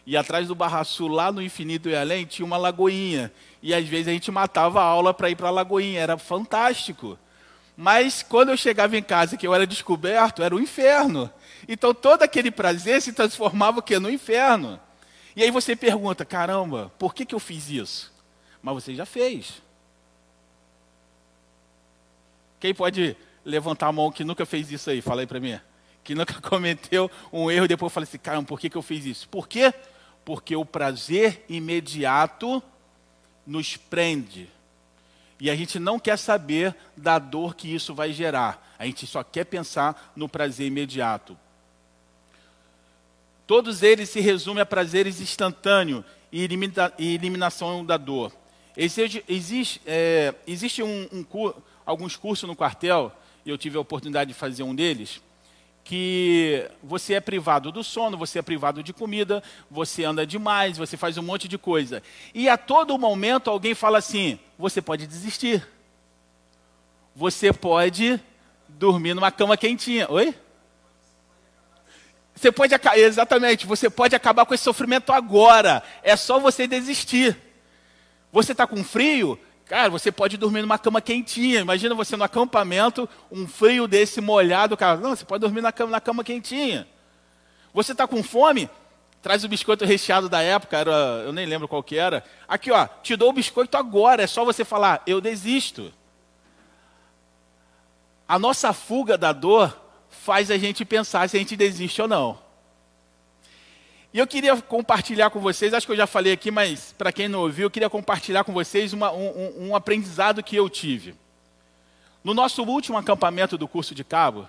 E atrás do Barra Sul, lá no Infinito e Além, tinha uma lagoinha. E às vezes a gente matava a aula para ir para a lagoinha. Era fantástico. Mas quando eu chegava em casa que eu era descoberto, era o inferno. Então todo aquele prazer se transformava o quê? no inferno. E aí você pergunta, caramba, por que, que eu fiz isso? Mas você já fez. Quem pode levantar a mão que nunca fez isso aí? Fala aí para mim. Que nunca cometeu um erro e depois fala assim, caramba, por que, que eu fiz isso? Por quê? Porque o prazer imediato nos prende. E a gente não quer saber da dor que isso vai gerar. A gente só quer pensar no prazer imediato. Todos eles se resumem a prazeres instantâneos e, elimina, e eliminação da dor. Existe, existe, é, existe um, um, alguns cursos no quartel, e eu tive a oportunidade de fazer um deles, que você é privado do sono, você é privado de comida, você anda demais, você faz um monte de coisa. E a todo momento alguém fala assim: você pode desistir. Você pode dormir numa cama quentinha. Oi? Você pode exatamente, você pode acabar com esse sofrimento agora. É só você desistir. Você está com frio? Cara, você pode dormir numa cama quentinha. Imagina você no acampamento, um frio desse molhado, cara. Não, você pode dormir na cama, na cama quentinha. Você está com fome? Traz o biscoito recheado da época, era, eu nem lembro qual que era. Aqui, ó, te dou o biscoito agora. É só você falar, eu desisto. A nossa fuga da dor faz a gente pensar se a gente desiste ou não. E eu queria compartilhar com vocês, acho que eu já falei aqui, mas para quem não ouviu, eu queria compartilhar com vocês uma, um, um aprendizado que eu tive. No nosso último acampamento do curso de cabo,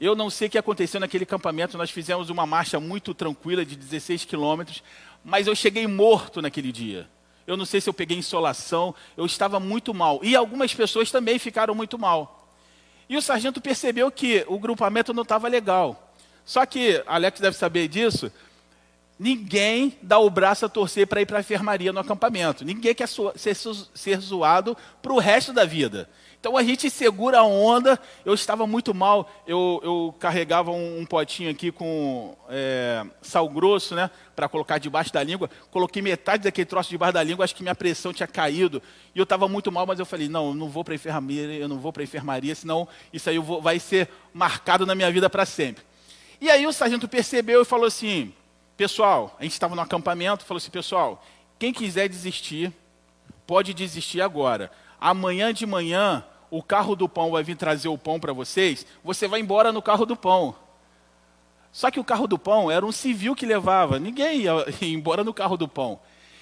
eu não sei o que aconteceu naquele acampamento, nós fizemos uma marcha muito tranquila de 16 quilômetros, mas eu cheguei morto naquele dia. Eu não sei se eu peguei insolação, eu estava muito mal. E algumas pessoas também ficaram muito mal. E o sargento percebeu que o grupamento não estava legal. Só que, Alex deve saber disso, Ninguém dá o braço a torcer para ir para a enfermaria no acampamento. Ninguém quer ser, ser zoado para o resto da vida. Então a gente segura a onda. Eu estava muito mal. Eu, eu carregava um, um, potinho aqui com é, sal grosso, né, para colocar debaixo da língua. Coloquei metade daquele troço debaixo da língua. Acho que minha pressão tinha caído e eu estava muito mal. Mas eu falei, não, eu não vou para a enfermaria. Eu não vou para enfermaria, senão isso aí vou, vai ser marcado na minha vida para sempre. E aí o sargento percebeu e falou assim: Pessoal, a gente estava no acampamento, falou assim, pessoal, quem quiser desistir, pode desistir agora. Amanhã de manhã, o carro do pão vai vir trazer o pão para vocês, você vai embora no carro do pão. Só que o carro do pão era um civil que levava, ninguém ia, embora no carro do pão.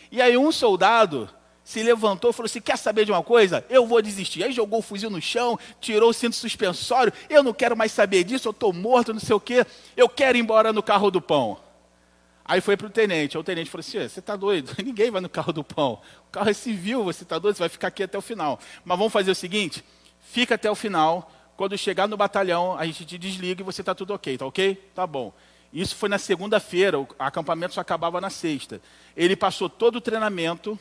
E aí um soldado se levantou falou assim: Quer saber de uma coisa? Eu vou desistir. Aí jogou o fuzil no chão, tirou o cinto suspensório. Eu não quero mais saber disso, eu estou morto, não sei o quê. Eu quero ir embora no carro do pão. Aí foi para o tenente. Aí o tenente falou assim: você está doido? Ninguém vai no carro do pão. O carro é civil, você está doido? Você vai ficar aqui até o final. Mas vamos fazer o seguinte: fica até o final. Quando chegar no batalhão, a gente te desliga e você está tudo ok, tá ok? Tá bom. Isso foi na segunda-feira, o acampamento só acabava na sexta. Ele passou todo o treinamento,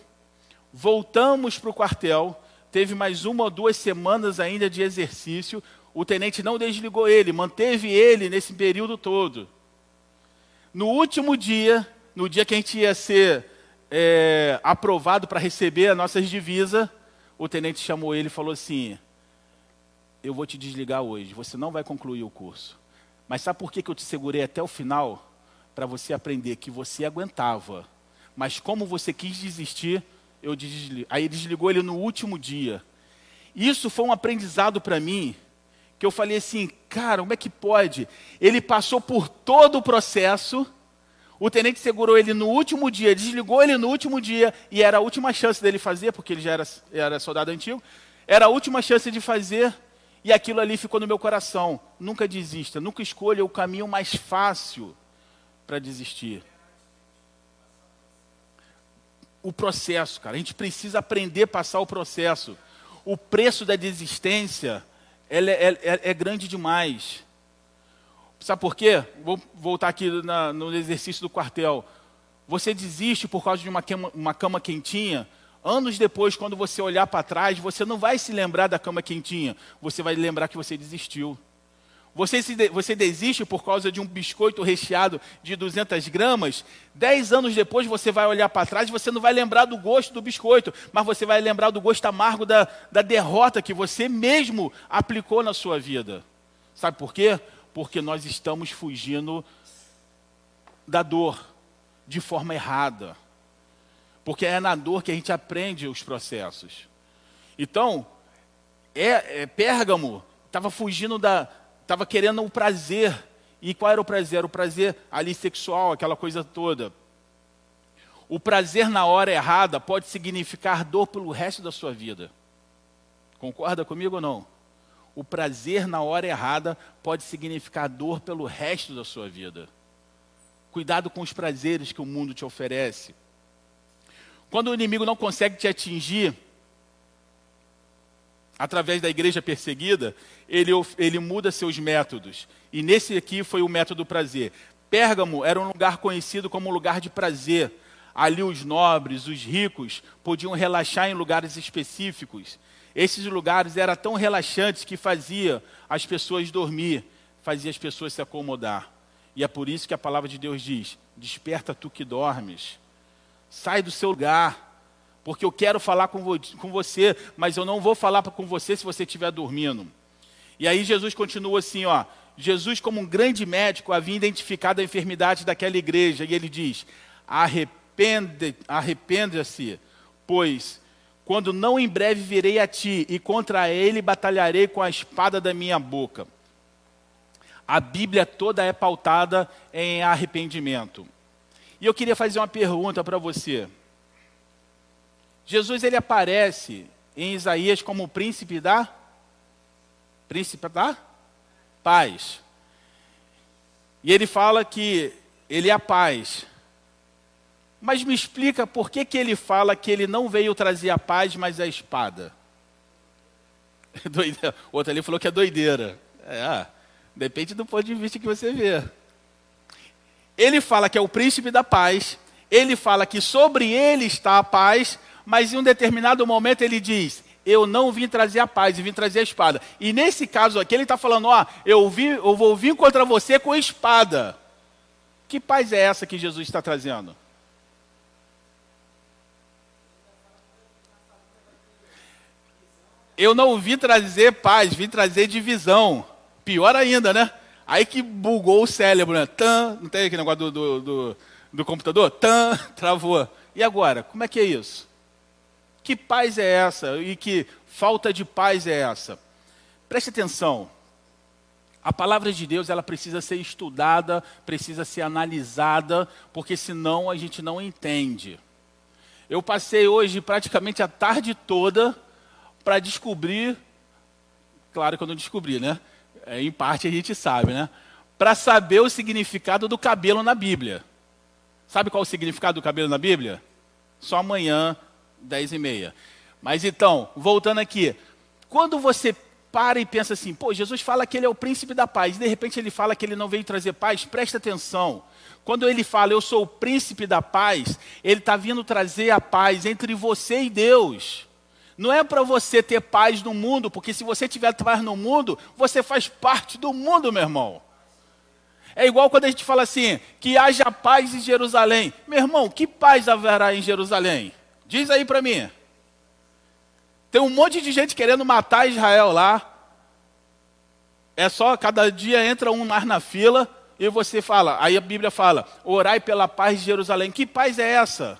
voltamos para o quartel, teve mais uma ou duas semanas ainda de exercício. O tenente não desligou ele, manteve ele nesse período todo. No último dia, no dia que a gente ia ser é, aprovado para receber as nossas divisas, o tenente chamou ele e falou assim: Eu vou te desligar hoje, você não vai concluir o curso. Mas sabe por que, que eu te segurei até o final? Para você aprender que você aguentava. Mas como você quis desistir, eu. Aí desligou ele no último dia. Isso foi um aprendizado para mim que eu falei assim, cara, como é que pode? Ele passou por todo o processo, o tenente segurou ele no último dia, desligou ele no último dia, e era a última chance dele fazer, porque ele já era, era soldado antigo, era a última chance de fazer, e aquilo ali ficou no meu coração. Nunca desista, nunca escolha o caminho mais fácil para desistir. O processo, cara, a gente precisa aprender a passar o processo. O preço da desistência ela é, é, é grande demais. Sabe por quê? Vou voltar aqui na, no exercício do quartel. Você desiste por causa de uma cama, uma cama quentinha. Anos depois, quando você olhar para trás, você não vai se lembrar da cama quentinha. Você vai lembrar que você desistiu. Você, se, você desiste por causa de um biscoito recheado de 200 gramas, dez anos depois você vai olhar para trás e você não vai lembrar do gosto do biscoito, mas você vai lembrar do gosto amargo da, da derrota que você mesmo aplicou na sua vida. Sabe por quê? Porque nós estamos fugindo da dor de forma errada. Porque é na dor que a gente aprende os processos. Então, é, é Pérgamo estava fugindo da, estava querendo o prazer. E qual era o prazer? O prazer ali sexual, aquela coisa toda. O prazer na hora errada pode significar dor pelo resto da sua vida. Concorda comigo ou não? O prazer na hora errada pode significar dor pelo resto da sua vida. Cuidado com os prazeres que o mundo te oferece. Quando o inimigo não consegue te atingir, através da igreja perseguida, ele, ele muda seus métodos. E nesse aqui foi o método prazer. Pérgamo era um lugar conhecido como lugar de prazer. Ali os nobres, os ricos, podiam relaxar em lugares específicos. Esses lugares eram tão relaxantes que fazia as pessoas dormir, fazia as pessoas se acomodar. E é por isso que a palavra de Deus diz: Desperta tu que dormes. Sai do seu lugar porque eu quero falar com, vo com você, mas eu não vou falar com você se você estiver dormindo. E aí Jesus continua assim, ó. Jesus, como um grande médico, havia identificado a enfermidade daquela igreja, e ele diz: arrepende, arrependa-se, pois quando não em breve virei a ti, e contra ele batalharei com a espada da minha boca. A Bíblia toda é pautada em arrependimento. E eu queria fazer uma pergunta para você. Jesus ele aparece em Isaías como o príncipe da príncipe da paz. E ele fala que ele é a paz. Mas me explica por que, que ele fala que ele não veio trazer a paz, mas a espada. Doideira. Outro ali falou que é doideira. É, ah, depende do ponto de vista que você vê. Ele fala que é o príncipe da paz, ele fala que sobre ele está a paz, mas em um determinado momento ele diz: Eu não vim trazer a paz, eu vim trazer a espada. E nesse caso aqui ele está falando: Ó, eu, eu vou vir contra você com espada. Que paz é essa que Jesus está trazendo? Eu não vim trazer paz, vim trazer divisão. Pior ainda, né? Aí que bugou o cérebro, né? Tan, não tem aquele negócio do, do, do, do computador? Tan, travou. E agora? Como é que é isso? Que paz é essa? E que falta de paz é essa? Preste atenção. A palavra de Deus ela precisa ser estudada, precisa ser analisada, porque senão a gente não entende. Eu passei hoje praticamente a tarde toda para descobrir, claro que eu não descobri, né? É, em parte a gente sabe, né? Para saber o significado do cabelo na Bíblia. Sabe qual é o significado do cabelo na Bíblia? Só amanhã 10 e meia. Mas então, voltando aqui. Quando você para e pensa assim, pô, Jesus fala que ele é o príncipe da paz, de repente ele fala que ele não veio trazer paz, presta atenção. Quando ele fala, eu sou o príncipe da paz, ele está vindo trazer a paz entre você e Deus. Não é para você ter paz no mundo, porque se você tiver paz no mundo, você faz parte do mundo, meu irmão. É igual quando a gente fala assim, que haja paz em Jerusalém. Meu irmão, que paz haverá em Jerusalém? Diz aí para mim. Tem um monte de gente querendo matar Israel lá. É só, cada dia entra um mais na fila e você fala. Aí a Bíblia fala: orai pela paz de Jerusalém. Que paz é essa?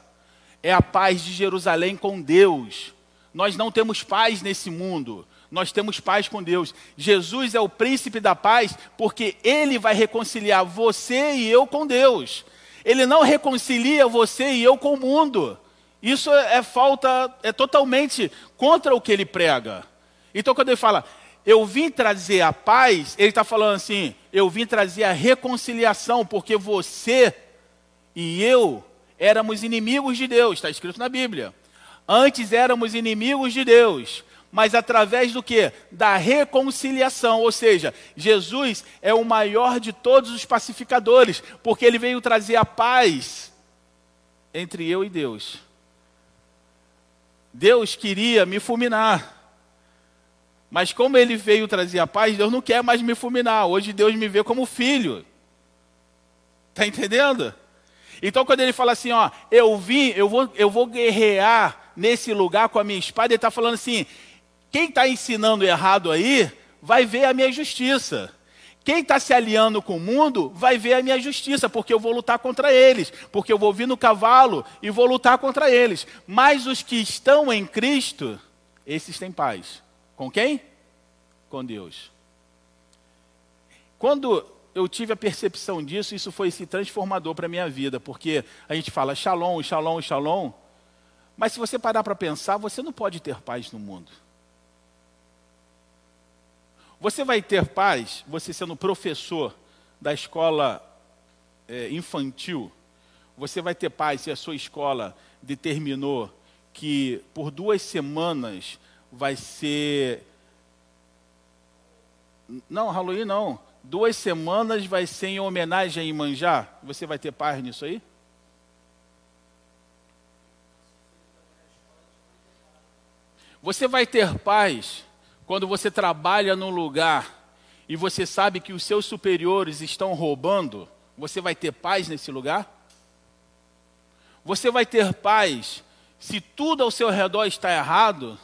É a paz de Jerusalém com Deus. Nós não temos paz nesse mundo. Nós temos paz com Deus. Jesus é o príncipe da paz porque ele vai reconciliar você e eu com Deus. Ele não reconcilia você e eu com o mundo. Isso é falta, é totalmente contra o que ele prega. Então, quando ele fala, eu vim trazer a paz, ele está falando assim, eu vim trazer a reconciliação, porque você e eu éramos inimigos de Deus, está escrito na Bíblia. Antes éramos inimigos de Deus, mas através do que? Da reconciliação, ou seja, Jesus é o maior de todos os pacificadores, porque ele veio trazer a paz entre eu e Deus. Deus queria me fulminar. Mas como ele veio trazer a paz, Deus não quer mais me fulminar. Hoje Deus me vê como filho. Está entendendo? Então quando ele fala assim, ó, eu vim, eu vou, eu vou guerrear nesse lugar com a minha espada, ele está falando assim, quem está ensinando errado aí, vai ver a minha justiça. Quem está se aliando com o mundo vai ver a minha justiça, porque eu vou lutar contra eles, porque eu vou vir no cavalo e vou lutar contra eles. Mas os que estão em Cristo, esses têm paz. Com quem? Com Deus. Quando eu tive a percepção disso, isso foi esse transformador para a minha vida, porque a gente fala shalom, shalom, shalom, mas se você parar para pensar, você não pode ter paz no mundo. Você vai ter paz, você sendo professor da escola é, infantil, você vai ter paz se a sua escola determinou que por duas semanas vai ser. Não, Halloween não. Duas semanas vai ser em homenagem a Imanjá. Você vai ter paz nisso aí? Você vai ter paz quando você trabalha num lugar e você sabe que os seus superiores estão roubando, você vai ter paz nesse lugar? Você vai ter paz se tudo ao seu redor está errado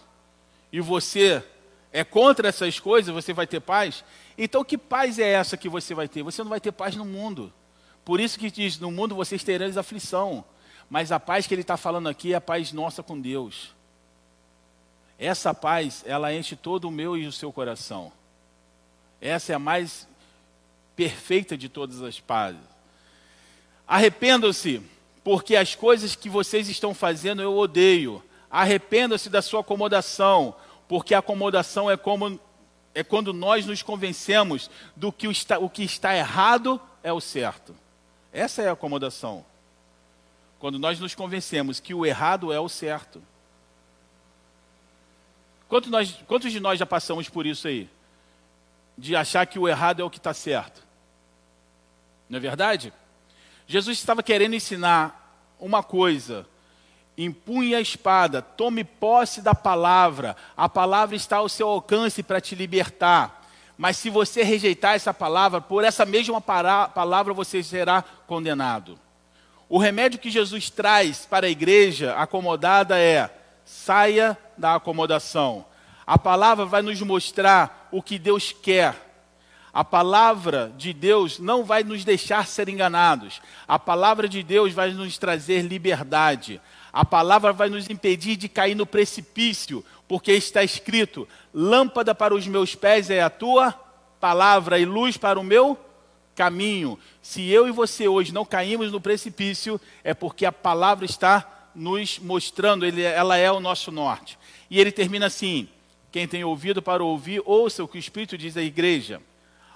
e você é contra essas coisas, você vai ter paz? Então, que paz é essa que você vai ter? Você não vai ter paz no mundo. Por isso que diz: no mundo vocês terão aflição. Mas a paz que ele está falando aqui é a paz nossa com Deus. Essa paz, ela enche todo o meu e o seu coração. Essa é a mais perfeita de todas as pazes. Arrependam-se, porque as coisas que vocês estão fazendo eu odeio. Arrependam-se da sua acomodação, porque a acomodação é como é quando nós nos convencemos do que o está, o que está errado é o certo. Essa é a acomodação. Quando nós nos convencemos que o errado é o certo. Quantos, nós, quantos de nós já passamos por isso aí? De achar que o errado é o que está certo. Não é verdade? Jesus estava querendo ensinar uma coisa. Empunhe a espada, tome posse da palavra. A palavra está ao seu alcance para te libertar. Mas se você rejeitar essa palavra, por essa mesma palavra você será condenado. O remédio que Jesus traz para a igreja acomodada é: saia da acomodação. A palavra vai nos mostrar o que Deus quer. A palavra de Deus não vai nos deixar ser enganados. A palavra de Deus vai nos trazer liberdade. A palavra vai nos impedir de cair no precipício, porque está escrito: lâmpada para os meus pés é a tua palavra e luz para o meu caminho. Se eu e você hoje não caímos no precipício, é porque a palavra está nos mostrando, ele, ela é o nosso norte. E ele termina assim: quem tem ouvido para ouvir, ouça o que o Espírito diz à igreja.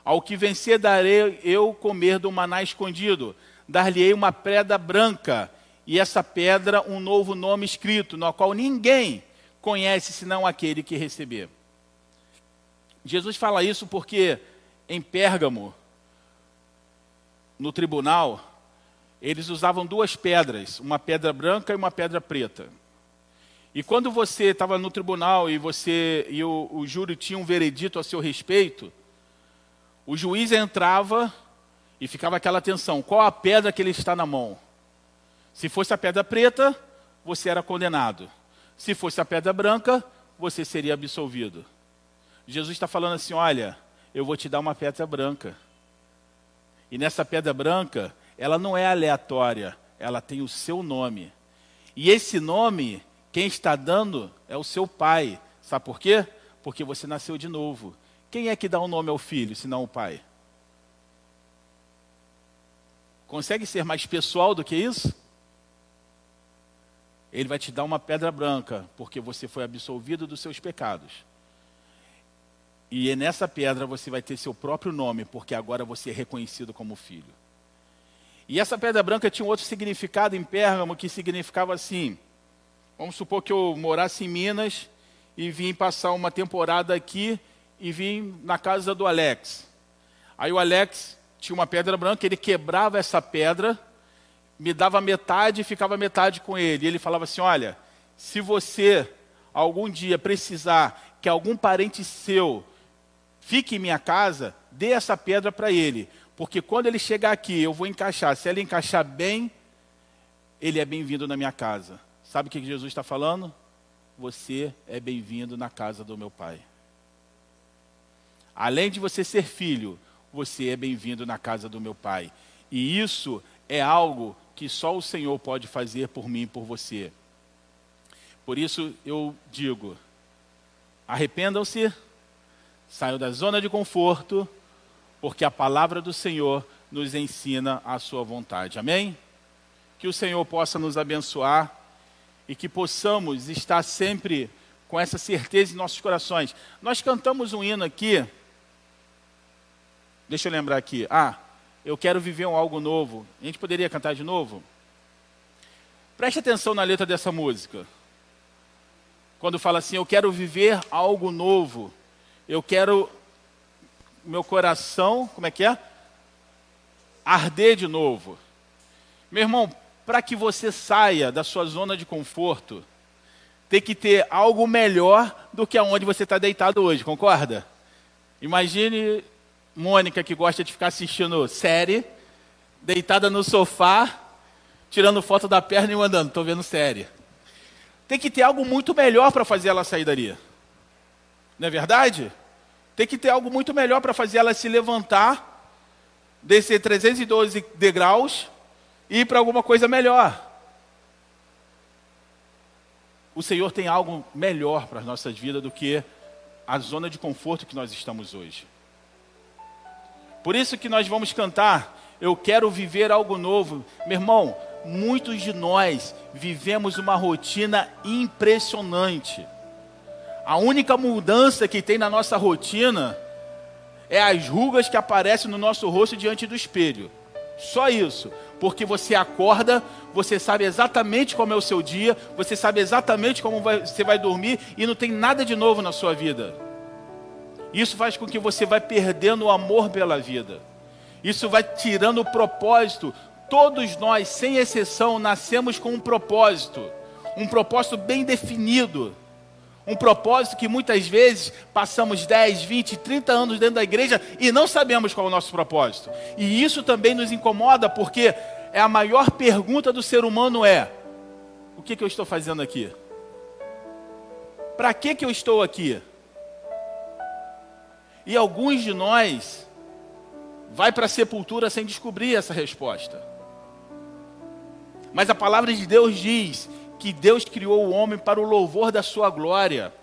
Ao que vencer, darei eu comer do maná escondido, dar-lhe-ei uma pedra branca, e essa pedra um novo nome escrito, no qual ninguém conhece senão aquele que receber. Jesus fala isso porque em Pérgamo, no tribunal, eles usavam duas pedras, uma pedra branca e uma pedra preta. E quando você estava no tribunal e você e o, o júri tinha um veredito a seu respeito, o juiz entrava e ficava aquela tensão: qual a pedra que ele está na mão? Se fosse a pedra preta, você era condenado. Se fosse a pedra branca, você seria absolvido. Jesus está falando assim: olha, eu vou te dar uma pedra branca. E nessa pedra branca, ela não é aleatória, ela tem o seu nome. E esse nome, quem está dando é o seu pai. Sabe por quê? Porque você nasceu de novo. Quem é que dá o um nome ao filho, senão o pai? Consegue ser mais pessoal do que isso? Ele vai te dar uma pedra branca, porque você foi absolvido dos seus pecados. E nessa pedra você vai ter seu próprio nome, porque agora você é reconhecido como filho. E essa pedra branca tinha um outro significado em Pérgamo que significava assim: vamos supor que eu morasse em Minas e vim passar uma temporada aqui e vim na casa do Alex. Aí o Alex tinha uma pedra branca, ele quebrava essa pedra, me dava metade e ficava metade com ele. E ele falava assim: Olha, se você algum dia precisar que algum parente seu fique em minha casa, dê essa pedra para ele. Porque quando ele chegar aqui, eu vou encaixar. Se ele encaixar bem, ele é bem-vindo na minha casa. Sabe o que Jesus está falando? Você é bem-vindo na casa do meu pai. Além de você ser filho, você é bem-vindo na casa do meu pai. E isso é algo que só o Senhor pode fazer por mim e por você. Por isso eu digo: arrependam-se, saiam da zona de conforto, porque a palavra do Senhor nos ensina a sua vontade. Amém? Que o Senhor possa nos abençoar e que possamos estar sempre com essa certeza em nossos corações. Nós cantamos um hino aqui. Deixa eu lembrar aqui. Ah, eu quero viver um algo novo. A gente poderia cantar de novo? Preste atenção na letra dessa música. Quando fala assim, eu quero viver algo novo. Eu quero meu coração, como é que é? Arder de novo. Meu irmão, para que você saia da sua zona de conforto, tem que ter algo melhor do que aonde você está deitado hoje, concorda? Imagine Mônica que gosta de ficar assistindo série, deitada no sofá, tirando foto da perna e mandando, estou vendo série. Tem que ter algo muito melhor para fazer ela sair dali. Não é verdade? Tem que ter algo muito melhor para fazer ela se levantar, descer 312 degraus ir para alguma coisa melhor. O Senhor tem algo melhor para as nossas vidas do que a zona de conforto que nós estamos hoje. Por isso que nós vamos cantar, eu quero viver algo novo. Meu irmão, muitos de nós vivemos uma rotina impressionante. A única mudança que tem na nossa rotina é as rugas que aparecem no nosso rosto diante do espelho. Só isso porque você acorda, você sabe exatamente como é o seu dia, você sabe exatamente como vai, você vai dormir e não tem nada de novo na sua vida. Isso faz com que você vai perdendo o amor pela vida. Isso vai tirando o propósito. Todos nós, sem exceção, nascemos com um propósito, um propósito bem definido. Um propósito que muitas vezes passamos 10, 20, 30 anos dentro da igreja e não sabemos qual é o nosso propósito. E isso também nos incomoda porque é a maior pergunta do ser humano é: o que, que eu estou fazendo aqui? Para que, que eu estou aqui? E alguns de nós vai para a sepultura sem descobrir essa resposta. Mas a palavra de Deus diz que Deus criou o homem para o louvor da sua glória.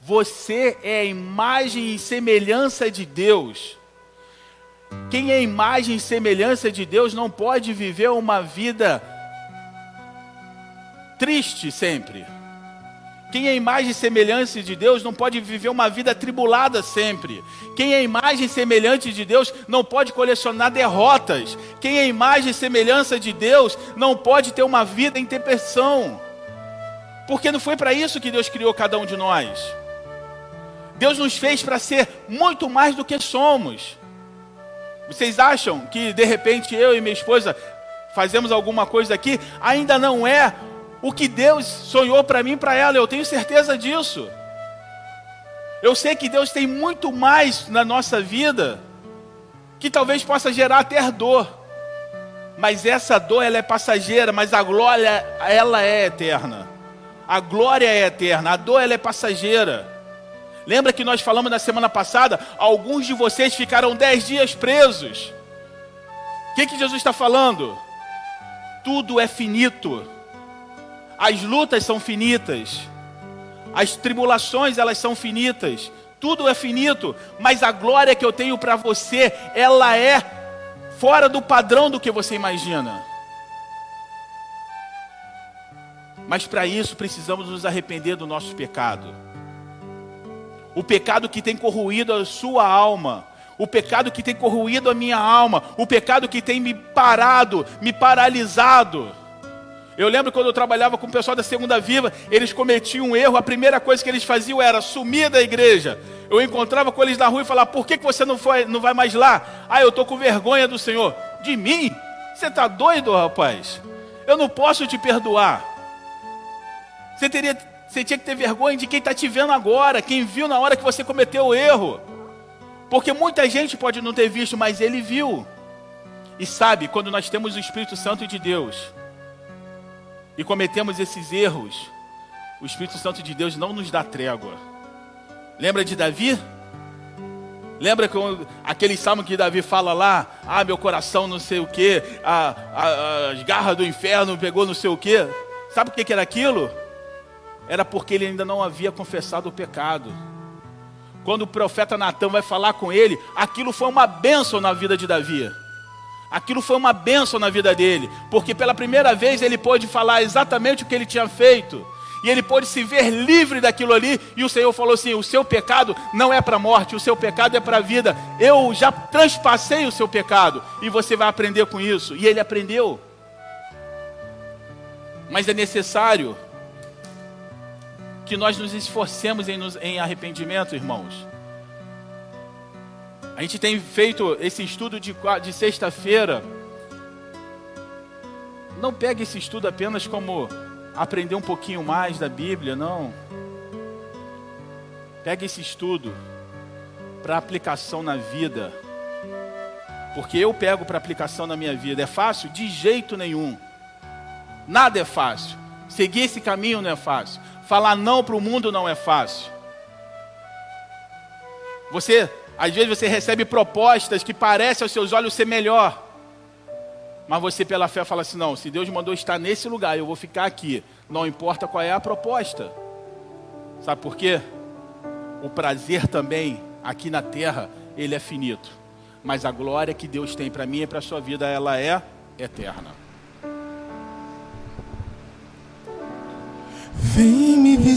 Você é a imagem e semelhança de Deus. Quem é imagem e semelhança de Deus não pode viver uma vida triste sempre. Quem é imagem e semelhança de Deus não pode viver uma vida atribulada sempre. Quem é imagem e semelhante de Deus não pode colecionar derrotas. Quem é imagem e semelhança de Deus não pode ter uma vida em depressão. Porque não foi para isso que Deus criou cada um de nós. Deus nos fez para ser muito mais do que somos. Vocês acham que de repente eu e minha esposa fazemos alguma coisa aqui, ainda não é o que Deus sonhou para mim e para ela, eu tenho certeza disso. Eu sei que Deus tem muito mais na nossa vida que talvez possa gerar até dor. Mas essa dor ela é passageira, mas a glória ela é eterna. A glória é eterna, a dor ela é passageira. Lembra que nós falamos na semana passada? Alguns de vocês ficaram dez dias presos. O que, que Jesus está falando? Tudo é finito. As lutas são finitas. As tribulações elas são finitas. Tudo é finito. Mas a glória que eu tenho para você, ela é fora do padrão do que você imagina. Mas para isso precisamos nos arrepender do nosso pecado o pecado que tem corroído a sua alma, o pecado que tem corroído a minha alma, o pecado que tem me parado, me paralisado. Eu lembro quando eu trabalhava com o pessoal da Segunda Viva, eles cometiam um erro, a primeira coisa que eles faziam era sumir da igreja. Eu encontrava com eles na rua e falava: por que, que você não, foi, não vai mais lá? Ah, eu estou com vergonha do Senhor. De mim? Você está doido, rapaz? Eu não posso te perdoar. Você teria Você tinha que ter vergonha de quem está te vendo agora, quem viu na hora que você cometeu o erro. Porque muita gente pode não ter visto, mas ele viu. E sabe, quando nós temos o Espírito Santo de Deus e cometemos esses erros, o Espírito Santo de Deus não nos dá trégua. Lembra de Davi? Lembra que aquele salmo que Davi fala lá? Ah, meu coração não sei o que, as garras do inferno pegou não sei o que. Sabe o que era aquilo? Era porque ele ainda não havia confessado o pecado. Quando o profeta Natan vai falar com ele, aquilo foi uma bênção na vida de Davi. Aquilo foi uma bênção na vida dele, porque pela primeira vez ele pôde falar exatamente o que ele tinha feito. E ele pôde se ver livre daquilo ali, e o Senhor falou assim: o seu pecado não é para a morte, o seu pecado é para a vida. Eu já transpassei o seu pecado, e você vai aprender com isso. E ele aprendeu. Mas é necessário que nós nos esforcemos em, nos, em arrependimento, irmãos. A gente tem feito esse estudo de, de sexta-feira. Não pegue esse estudo apenas como aprender um pouquinho mais da Bíblia, não. Pegue esse estudo para aplicação na vida. Porque eu pego para aplicação na minha vida. É fácil? De jeito nenhum. Nada é fácil. Seguir esse caminho não é fácil. Falar não para o mundo não é fácil. Você às vezes você recebe propostas que parecem aos seus olhos ser melhor. Mas você pela fé fala assim: não, se Deus mandou estar nesse lugar, eu vou ficar aqui. Não importa qual é a proposta. Sabe por quê? O prazer também, aqui na terra, ele é finito. Mas a glória que Deus tem para mim e para a sua vida, ela é eterna. Vem me visitar.